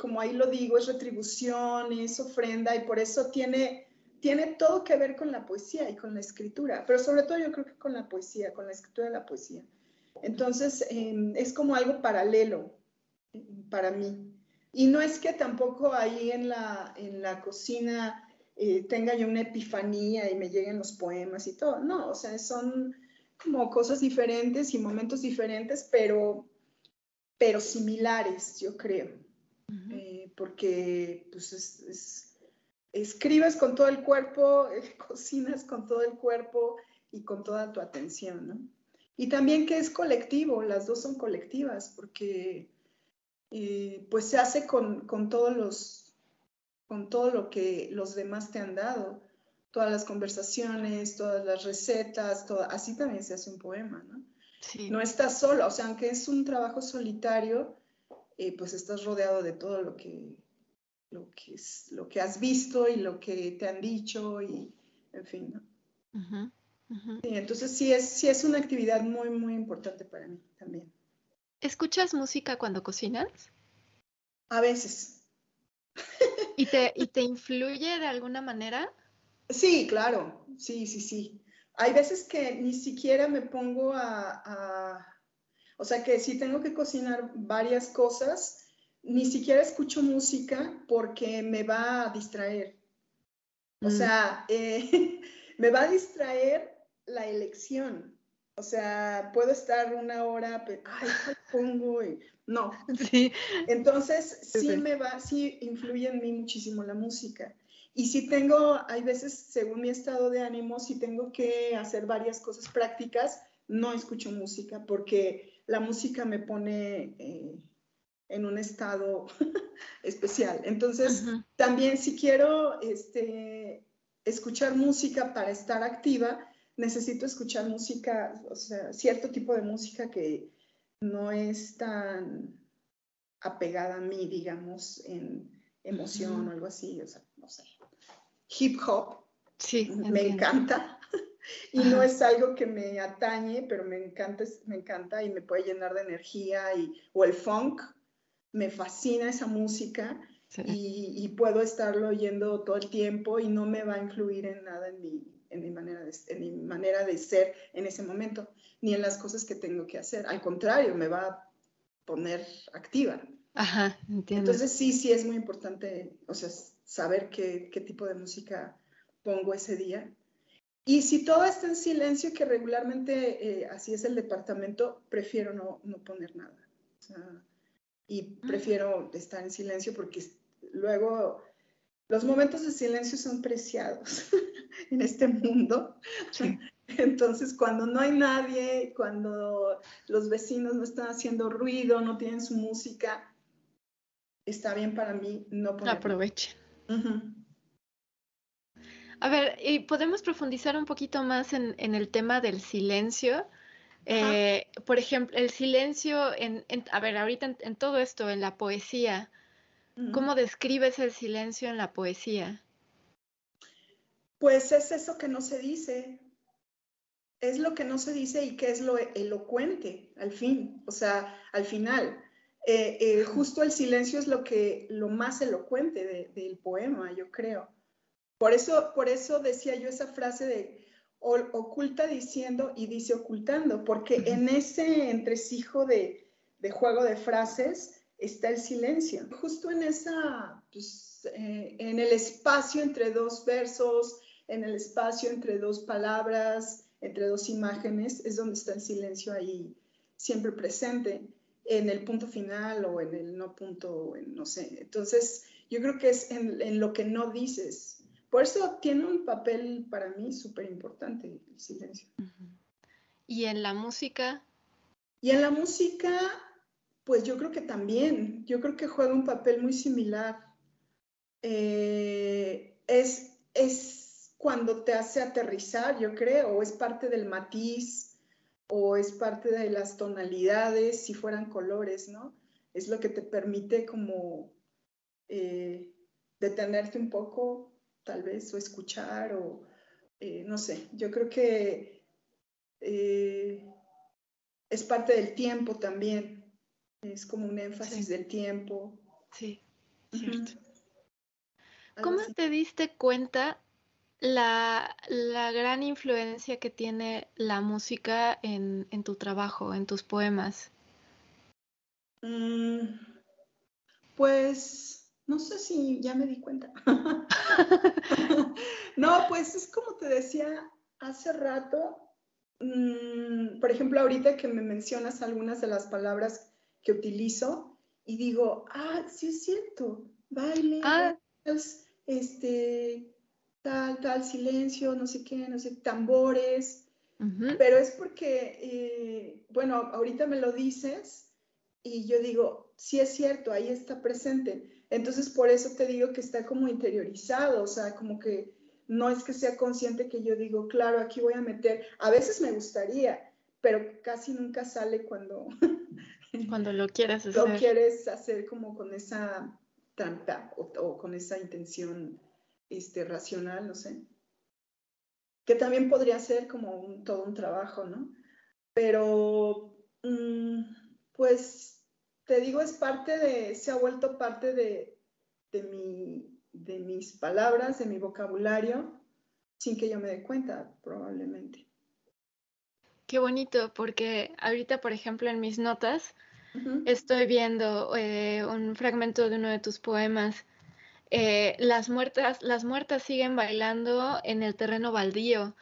como ahí lo digo, es retribución, es ofrenda y por eso tiene, tiene todo que ver con la poesía y con la escritura, pero sobre todo yo creo que con la poesía, con la escritura de la poesía. Entonces, em, es como algo paralelo para mí. Y no es que tampoco ahí en la, en la cocina eh, tenga yo una epifanía y me lleguen los poemas y todo. No, o sea, son como cosas diferentes y momentos diferentes, pero, pero similares, yo creo. Eh, porque pues, escribes con todo el cuerpo, *laughs* cocinas con todo el cuerpo y con toda tu atención, ¿no? Y también que es colectivo, las dos son colectivas, porque eh, pues se hace con, todos los, con todo lo que los demás te han dado, todas las conversaciones, todas las recetas, así también se hace un poema, ¿no? No estás solo, o sea, aunque es un trabajo solitario, eh, pues estás rodeado de todo lo que, lo que, es, lo que has visto y lo que te han dicho y, en fin, ¿no? Entonces sí es, sí es una actividad muy, muy importante para mí también. ¿Escuchas música cuando cocinas? A veces. ¿Y te, *laughs* ¿Y te influye de alguna manera? Sí, claro, sí, sí, sí. Hay veces que ni siquiera me pongo a, o sea que si tengo que cocinar varias cosas, ni siquiera escucho música porque me va a distraer. O mm. sea, eh, *laughs* me va a distraer la elección. O sea, puedo estar una hora, ay, pongo? No. *laughs* Sí. Entonces, sí, me va, sí influye en mí muchísimo la música. Y si tengo, hay veces, según mi estado de ánimo, si tengo que hacer varias cosas prácticas, no escucho música porque la música me pone eh, en un estado *laughs* especial. Entonces, también si quiero este, escuchar música para estar activa, necesito escuchar música, o sea, cierto tipo de música que no es tan apegada a mí, digamos, en emoción o algo así, o sea, no sé. Hip hop, sí, me encanta. *laughs* y no es algo que me atañe, pero me encanta, me encanta y me puede llenar de energía. Y, o el funk, me fascina esa música y, y, puedo estarlo oyendo todo el tiempo y no me va a influir en nada en mi, en mi, manera de, en mi manera de ser en ese momento, ni en las cosas que tengo que hacer. Al contrario, me va a poner activa. Ajá, entiendo. Entonces sí, sí es muy importante, o sea, saber qué, qué tipo de música pongo ese día. Y si todo está en silencio, que regularmente eh, así es el departamento, prefiero no, no poner nada. Y prefiero estar en silencio porque luego los momentos de silencio son preciados *laughs* en este mundo. *laughs* Entonces, cuando no hay nadie, cuando los vecinos no están haciendo ruido, no tienen su música, está bien para mí no poner. Aprovechen. A ver, ¿y podemos profundizar un poquito más en, el tema del silencio? Eh, por ejemplo, el silencio, en, a ver, ahorita en, todo esto, en la poesía, ¿Cómo describes el silencio en la poesía? Pues es eso que no se dice, es lo que no se dice y que es lo elocuente al fin, o sea, al final. Eh, eh, justo el silencio es lo que lo más elocuente del poema, yo creo. Por eso, por eso decía yo esa frase de oculta diciendo y dice ocultando, porque en ese entresijo de, de juego de frases está el silencio. Justo en esa, pues, eh, en el espacio entre dos versos, en el espacio entre dos palabras, entre dos imágenes, es donde está el silencio ahí siempre presente, en el punto final o en el no punto, no sé. Entonces, yo creo que es en, lo que no dices. Por eso tiene un papel para mí súper importante el silencio. ¿Y en la música? Y en la música, pues yo creo que también, yo creo que juega un papel muy similar. Eh, es, es cuando te hace aterrizar, yo creo, o es parte del matiz, o es parte de las tonalidades, si fueran colores, ¿no? Es lo que te permite como eh, detenerte un poco, tal vez, o escuchar, o eh, no sé, yo creo que es parte del tiempo también. Es como un énfasis del tiempo. Sí, cierto. ¿Cómo te diste cuenta la, gran influencia que tiene la música en, tu trabajo, en tus poemas? Mm, pues no sé si ya me di cuenta. *laughs* no, pues es como te decía hace rato, mm, por ejemplo, ahorita que me mencionas algunas de las palabras que utilizo y digo, ah, sí es cierto, baile, ah. este, tal, tal, silencio, no sé qué, no sé, tambores, pero es porque, eh, bueno, ahorita me lo dices y yo digo, sí es cierto, ahí está presente. Entonces, por eso te digo que está como interiorizado, o sea, como que no es que sea consciente que yo digo, claro, aquí voy a meter, a veces me gustaría, pero casi nunca sale cuando... *laughs* Cuando lo quieres hacer. Lo quieres hacer como con esa trampa o, con esa intención este, racional, no sé. Que también podría ser como un, todo un trabajo, ¿no? Pero, mm, pues, te digo, es parte de, se ha vuelto parte de, de, mi, de mis palabras, de mi vocabulario, sin que yo me dé cuenta, probablemente. Qué bonito, porque ahorita, por ejemplo, en mis notas estoy viendo eh, un fragmento de uno de tus poemas. Eh, las muertas, las muertas siguen bailando en el terreno baldío.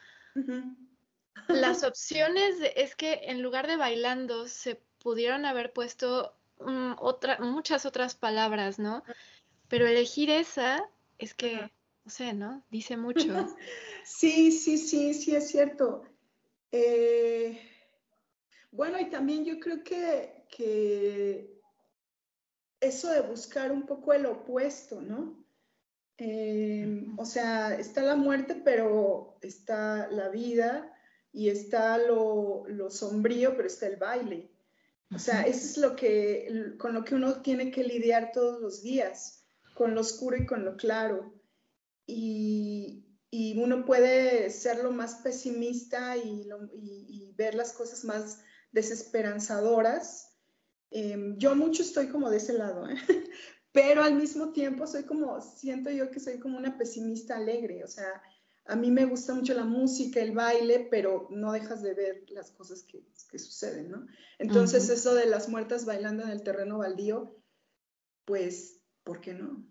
Las *laughs* opciones es que en lugar de bailando se pudieron haber puesto mm, muchas otras palabras, ¿no? Pero elegir esa es que, no sé, ¿no? Dice *laughs* mucho. sí, sí, sí, sí, es cierto. Eh, bueno, y también yo creo que, que, eso de buscar un poco el opuesto, ¿no? Eh, o sea, está la muerte, pero está la vida y está lo, sombrío, pero está el baile. O sea, eso es lo que, con lo que uno tiene que lidiar todos los días, con lo oscuro y con lo claro. Y, y uno puede ser lo más pesimista y, ver las cosas más desesperanzadoras. Em, yo mucho estoy como de ese lado, ¿eh? *laughs* pero al mismo tiempo soy como, siento yo que soy como una pesimista alegre, o sea, a mí me gusta mucho la música, el baile, pero no dejas de ver las cosas que, suceden, ¿no? Entonces eso de las muertas bailando en el terreno baldío, pues, ¿por qué no?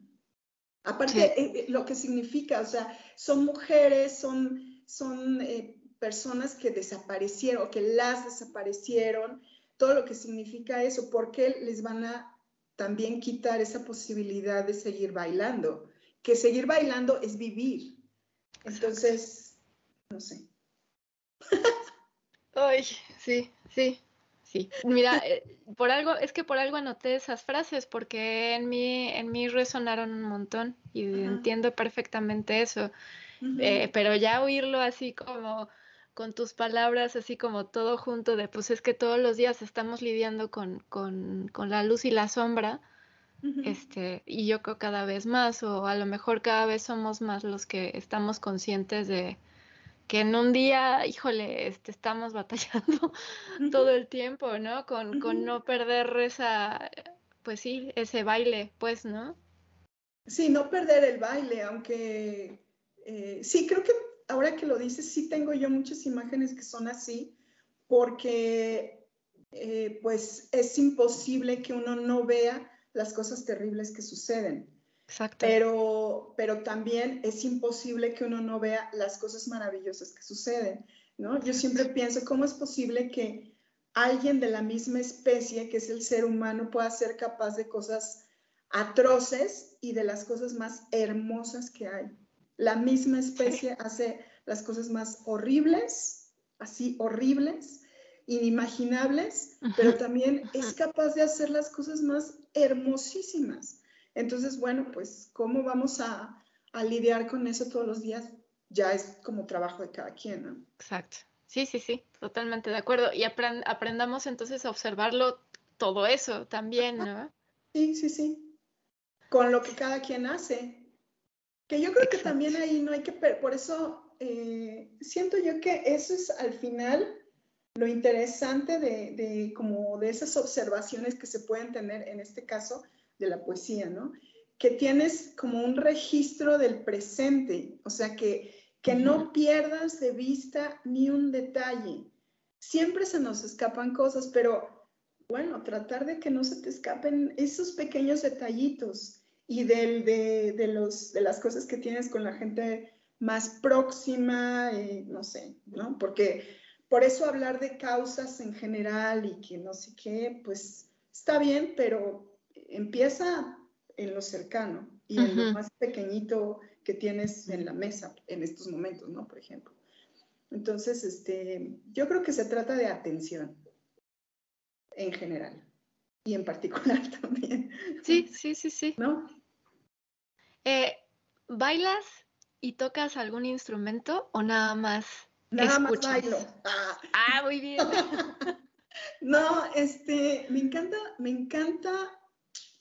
Aparte, eh, eh, lo que significa, o sea, son mujeres, son, son eh, personas que desaparecieron, que las desaparecieron, todo lo que significa eso, porque les van a también quitar esa posibilidad de seguir bailando, que seguir bailando es vivir. Entonces, no sé. *laughs* Ay, sí, sí, Sí, mira, eh, por algo, es que por algo anoté esas frases, porque en mí, en mí resonaron un montón y entiendo perfectamente eso. Eh, pero ya oírlo así como con tus palabras, así como todo junto de, pues es que todos los días estamos lidiando con, con, con la luz y la sombra, este, y yo creo cada vez más, o a lo mejor cada vez somos más los que estamos conscientes de, que en un día, híjole, este, estamos *laughs* batallando todo el tiempo, ¿no? Con, no perder esa, pues sí, ese baile, pues, ¿no? Sí, no perder el baile, aunque eh, sí, creo que ahora que lo dices, sí tengo yo muchas imágenes que son así, porque eh, pues es imposible que uno no vea las cosas terribles que suceden. Pero, pero también es imposible que uno no vea las cosas maravillosas que suceden, ¿no? Yo siempre pienso, ¿cómo es posible que alguien de la misma especie, que es el ser humano, pueda ser capaz de cosas atroces y de las cosas más hermosas que hay? La misma especie hace las cosas más horribles, así horribles, inimaginables, pero también es capaz de hacer las cosas más hermosísimas. Entonces, bueno, pues cómo vamos a, lidiar con eso todos los días ya es como trabajo de cada quien, ¿no? Exacto. Sí, sí, sí, totalmente de acuerdo. Y aprendamos entonces a observarlo todo eso también, ¿no? Sí, sí, sí. Con lo que cada quien hace. Que yo creo que también ahí no hay que, por eso eh, siento yo que eso es al final lo interesante de, de, como de esas observaciones que se pueden tener en este caso de la poesía, ¿no? Que tienes como un registro del presente, o sea, que, que no pierdas de vista ni un detalle. Siempre se nos escapan cosas, pero bueno, tratar de que no se te escapen esos pequeños detallitos y del, de, los, de las cosas que tienes con la gente más próxima, eh, no sé, ¿no? Porque por eso hablar de causas en general y que no sé qué, pues está bien, pero empieza en lo cercano y en lo más pequeñito que tienes en la mesa en estos momentos, ¿no? Por ejemplo. Entonces, este, yo creo que se trata de atención en general y en particular *laughs* también. Sí, sí, sí, sí. ¿No? Eh, ¿Bailas y tocas algún instrumento o nada más? Nada más bailo. Ah. ah, muy bien. *laughs* no, este, me encanta, me encanta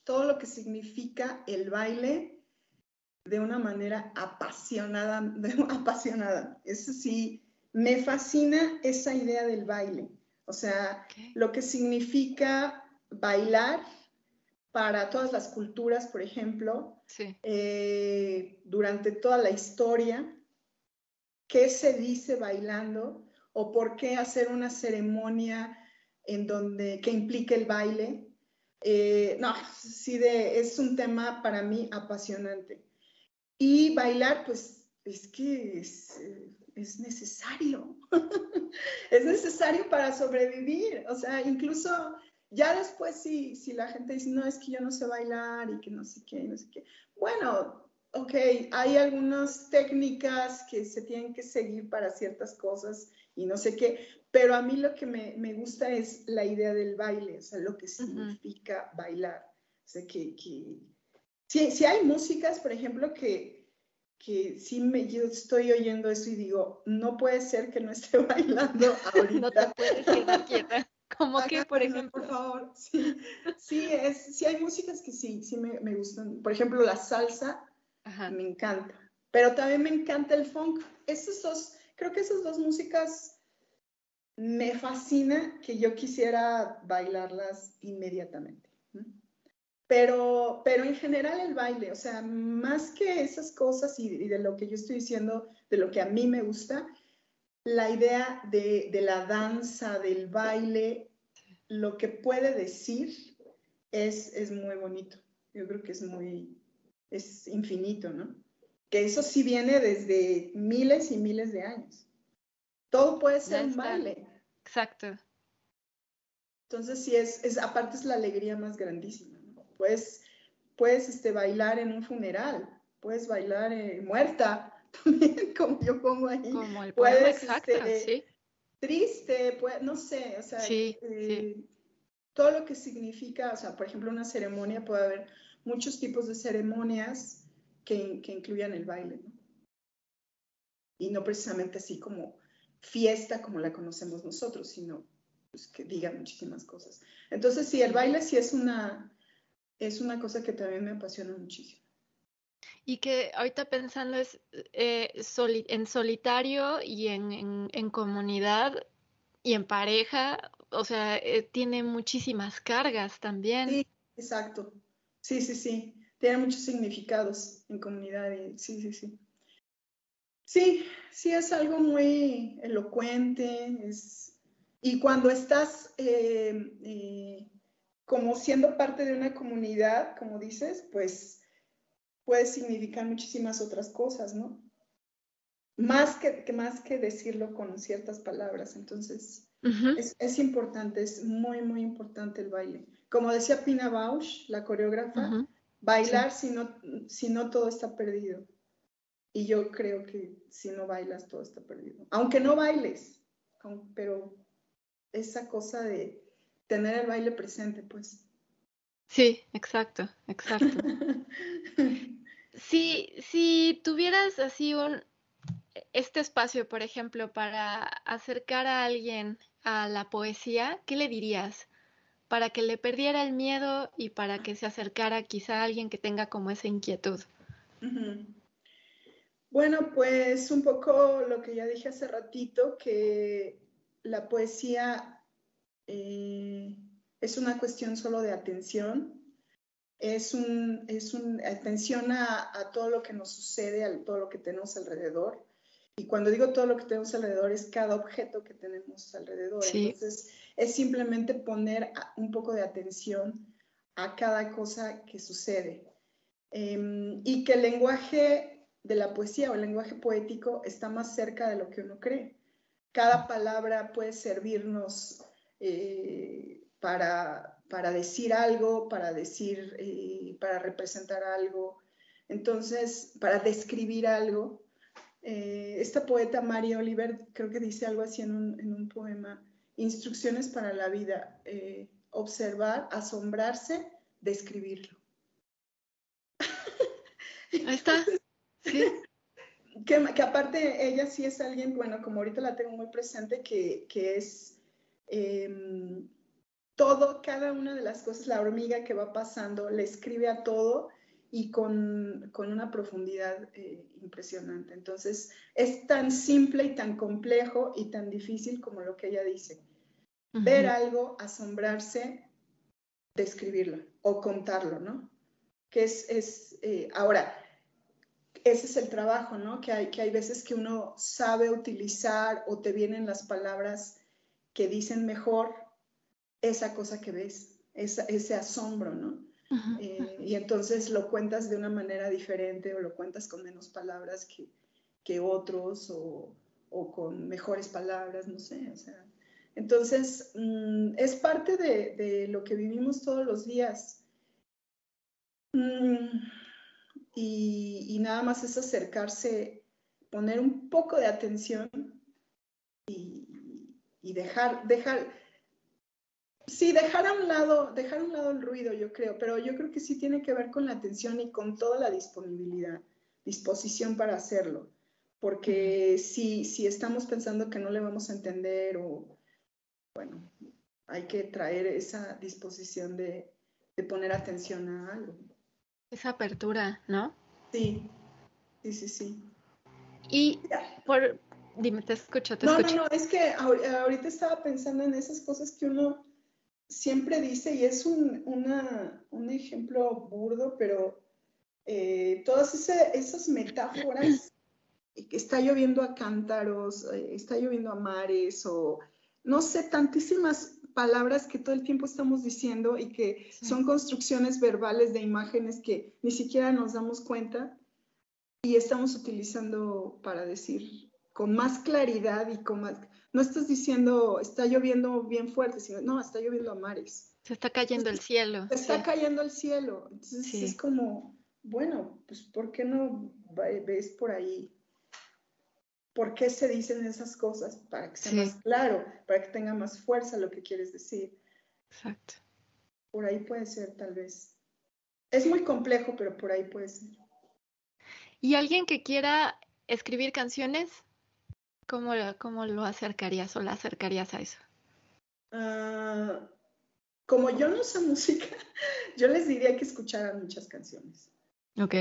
todo lo que significa el baile de una manera apasionada, *laughs* apasionada. Eso sí, me fascina esa idea del baile. O sea, lo que significa bailar para todas las culturas, por ejemplo, eh, durante toda la historia, qué se dice bailando o por qué hacer una ceremonia en donde que implique el baile. Eh, no, sí, de, es un tema para mí apasionante. Y bailar, pues es que es, es necesario. *laughs* es necesario para sobrevivir. O sea, incluso ya después si, si la gente dice, no, es que yo no sé bailar y que no sé qué, no sé qué. Bueno, ok, hay algunas técnicas que se tienen que seguir para ciertas cosas y no sé qué, pero a mí lo que me, me gusta es la idea del baile, o sea, lo que significa bailar. O sea, que, que si, hay músicas, por ejemplo, que, que sí me, yo estoy oyendo eso y digo, no puede ser que no esté *laughs* bailando ahorita. no te puedes quedar quieta. Como que, por ejemplo. Por favor, sí. Sí, es, sí hay músicas que sí, sí me, me gustan. Por ejemplo, la salsa me encanta. Pero también me encanta el funk. Esos dos, creo que esas dos músicas me fascina que yo quisiera bailarlas inmediatamente. Pero, pero en general el baile, o sea, más que esas cosas y, de lo que yo estoy diciendo, de lo que a mí me gusta, la idea de, de la danza, del baile, lo que puede decir es, es muy bonito. Yo creo que es muy, es infinito, ¿no? Que eso sí viene desde miles y miles de años. Todo puede ser un baile. Exacto. Entonces sí es, es, aparte es la alegría más grandísima, ¿no? Puedes, puedes este, bailar en un funeral, puedes bailar eh, muerta *laughs* también, como yo pongo ahí. Como el puedes, exacto, este, sí. Triste, no sé, o sea, eh, todo lo que significa, o sea, por ejemplo, una ceremonia puede haber muchos tipos de ceremonias que, que incluyan el baile, ¿no? Y no precisamente así como fiesta como la conocemos nosotros, sino pues, que diga muchísimas cosas. Entonces, sí, el baile sí es una, es una cosa que también me apasiona muchísimo. Y que ahorita pensando es eh, en solitario y en, en, comunidad y en pareja, o sea, eh, tiene muchísimas cargas también. Sí, exacto. Sí, sí, sí. Tiene muchos significados en comunidad. sí, sí, sí. Sí, sí es algo muy elocuente. Es... Y cuando estás eh, eh, como siendo parte de una comunidad, como dices, pues puede significar muchísimas otras cosas, ¿no? Más que, más que decirlo con ciertas palabras. Entonces, es, importante, es muy, muy importante el baile. Como decía Pina Bausch, la coreógrafa, bailar si, no, si no todo está perdido. Y yo creo que si no bailas todo está perdido. Aunque no bailes, pero esa cosa de tener el baile presente, pues. Sí, exacto, exacto. *laughs* si, si tuvieras así un, este espacio, por ejemplo, para acercar a alguien a la poesía, ¿qué le dirías? Para que le perdiera el miedo y para que se acercara quizá a alguien que tenga como esa inquietud. Bueno, pues un poco lo que ya dije hace ratito, que la poesía eh, es una cuestión solo de atención, es un, es un atención a, a, todo lo que nos sucede, a todo lo que tenemos alrededor. Y cuando digo todo lo que tenemos alrededor, es cada objeto que tenemos alrededor. Entonces, es simplemente poner un poco de atención a cada cosa que sucede. Em, y que el lenguaje de la poesía o el lenguaje poético está más cerca de lo que uno cree. Cada palabra puede servirnos eh, para, para, decir algo, para decir, eh, para representar algo. Entonces, para describir algo. Eh, esta poeta Mary Oliver creo que dice algo así en un, poema, instrucciones para la vida, eh, observar, asombrarse, describirlo. Ahí está. Sí. Que, aparte ella sí es alguien, bueno, como ahorita la tengo muy presente, que, es em, todo, cada una de las cosas, la hormiga que va pasando, le escribe a todo y con, una profundidad eh, impresionante. Entonces, es tan simple y tan complejo y tan difícil como lo que ella dice. Ver algo, asombrarse, describirlo o contarlo, ¿no? Que es, es eh, ahora, ese es el trabajo, ¿no? Que hay, que hay veces que uno sabe utilizar o te vienen las palabras que dicen mejor esa cosa que ves, ese asombro, ¿no? Eh, y entonces lo cuentas de una manera diferente o lo cuentas con menos palabras que, que otros o, o, con mejores palabras, no sé, o sea. Entonces, mm, es parte de, de, lo que vivimos todos los días. Mm, y, y, nada más es acercarse, poner un poco de atención y, y dejar, dejar, Sí, dejar a un lado, dejar a un lado el ruido, yo creo, pero yo creo que sí tiene que ver con la atención y con toda la disponibilidad, disposición para hacerlo. Porque si, si estamos pensando que no le vamos a entender o, bueno, hay que traer esa disposición de, poner atención a algo. Esa apertura, ¿no? Sí, sí, sí, sí. Y por, dime, te escucho, te no, escucho. No, no, es que ahorita estaba pensando en esas cosas que uno siempre dice, y es un, un ejemplo burdo, pero eh, todas esas metáforas, *coughs* que está lloviendo a cántaros, eh, está lloviendo a mares, o no sé, tantísimas palabras que todo el tiempo estamos diciendo y que son construcciones verbales de imágenes que ni siquiera nos damos cuenta y estamos utilizando para decir con más claridad y con más... No estás diciendo, está lloviendo bien fuerte, sino, no, está lloviendo a mares. Se está cayendo el cielo. Se está cayendo el cielo. Entonces es como, bueno, pues ¿por qué no ves por ahí? ¿Por qué se dicen esas cosas? Para que sea más claro, para que tenga más fuerza lo que quieres decir. Exacto. Por ahí puede ser, tal vez. Es muy complejo, pero por ahí puede ser. ¿Y alguien que quiera escribir canciones? ¿Cómo, lo acercarías o la acercarías a eso? Ah, como yo no sé *laughs* música, yo les diría que escucharan muchas canciones. Ok.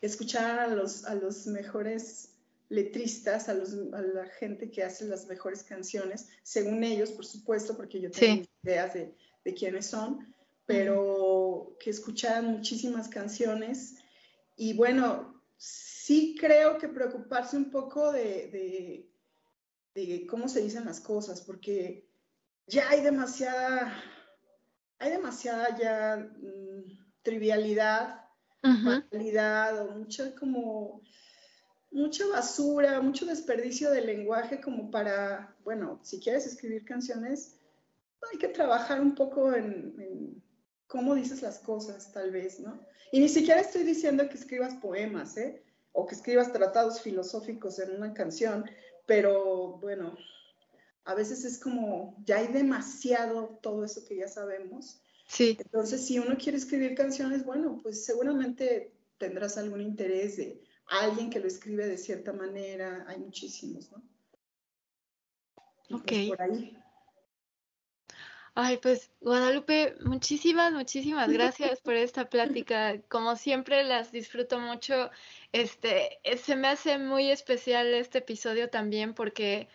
Escucharan a los, a los mejores letristas, a, los, a la gente que hace las mejores canciones, según ellos, por supuesto, porque yo tengo ideas de, de, quiénes son, pero que escucharan muchísimas canciones. Y bueno, sí creo que preocuparse un poco de, cómo se dicen las cosas, porque ya hay demasiada, hay demasiada ya mm, trivialidad, uh o mucha como mucha basura, mucho desperdicio de lenguaje como para, bueno, si quieres escribir canciones, hay que trabajar un poco en cómo dices las cosas, tal vez, ¿no? Y ni siquiera estoy diciendo que escribas poemas, ¿eh? O que escribas tratados filosóficos en una canción, pero bueno, a veces es como, ya hay demasiado todo eso que ya sabemos. Sí. Entonces, si uno quiere escribir canciones, bueno, pues seguramente tendrás algún interés de alguien que lo escribe de cierta manera. Hay muchísimos, ¿no? Pues ok. por ahí. Ay, pues Guadalupe, muchísimas, muchísimas gracias por esta plática. Como siempre las disfruto mucho. Este, se me hace muy especial este episodio también porque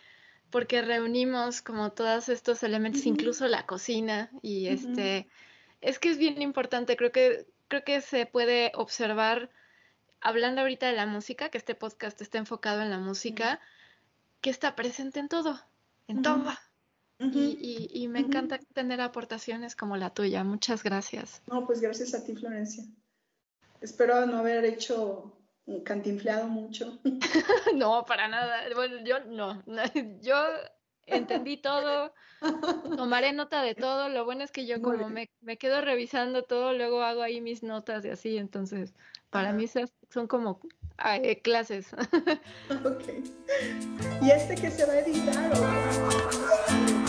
porque reunimos como todos estos elementos, incluso la cocina y este es que es bien importante, creo que creo que se puede observar hablando ahorita de la música, que este podcast está enfocado en la música, que está presente en todo, en todo y, me encanta tener aportaciones como la tuya. Muchas gracias. No, pues gracias a ti, Florencia. Espero no haber hecho cantinfleado mucho. *laughs* no, para nada. Bueno, yo no. *laughs* Yo entendí todo, tomaré nota de todo. Lo bueno es que yo como me, me, quedo revisando todo, luego hago ahí mis notas y así. Entonces, para mí son como Ah, clases. *laughs* ok. ¿Y este que se va a editar o...?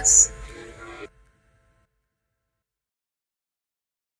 más.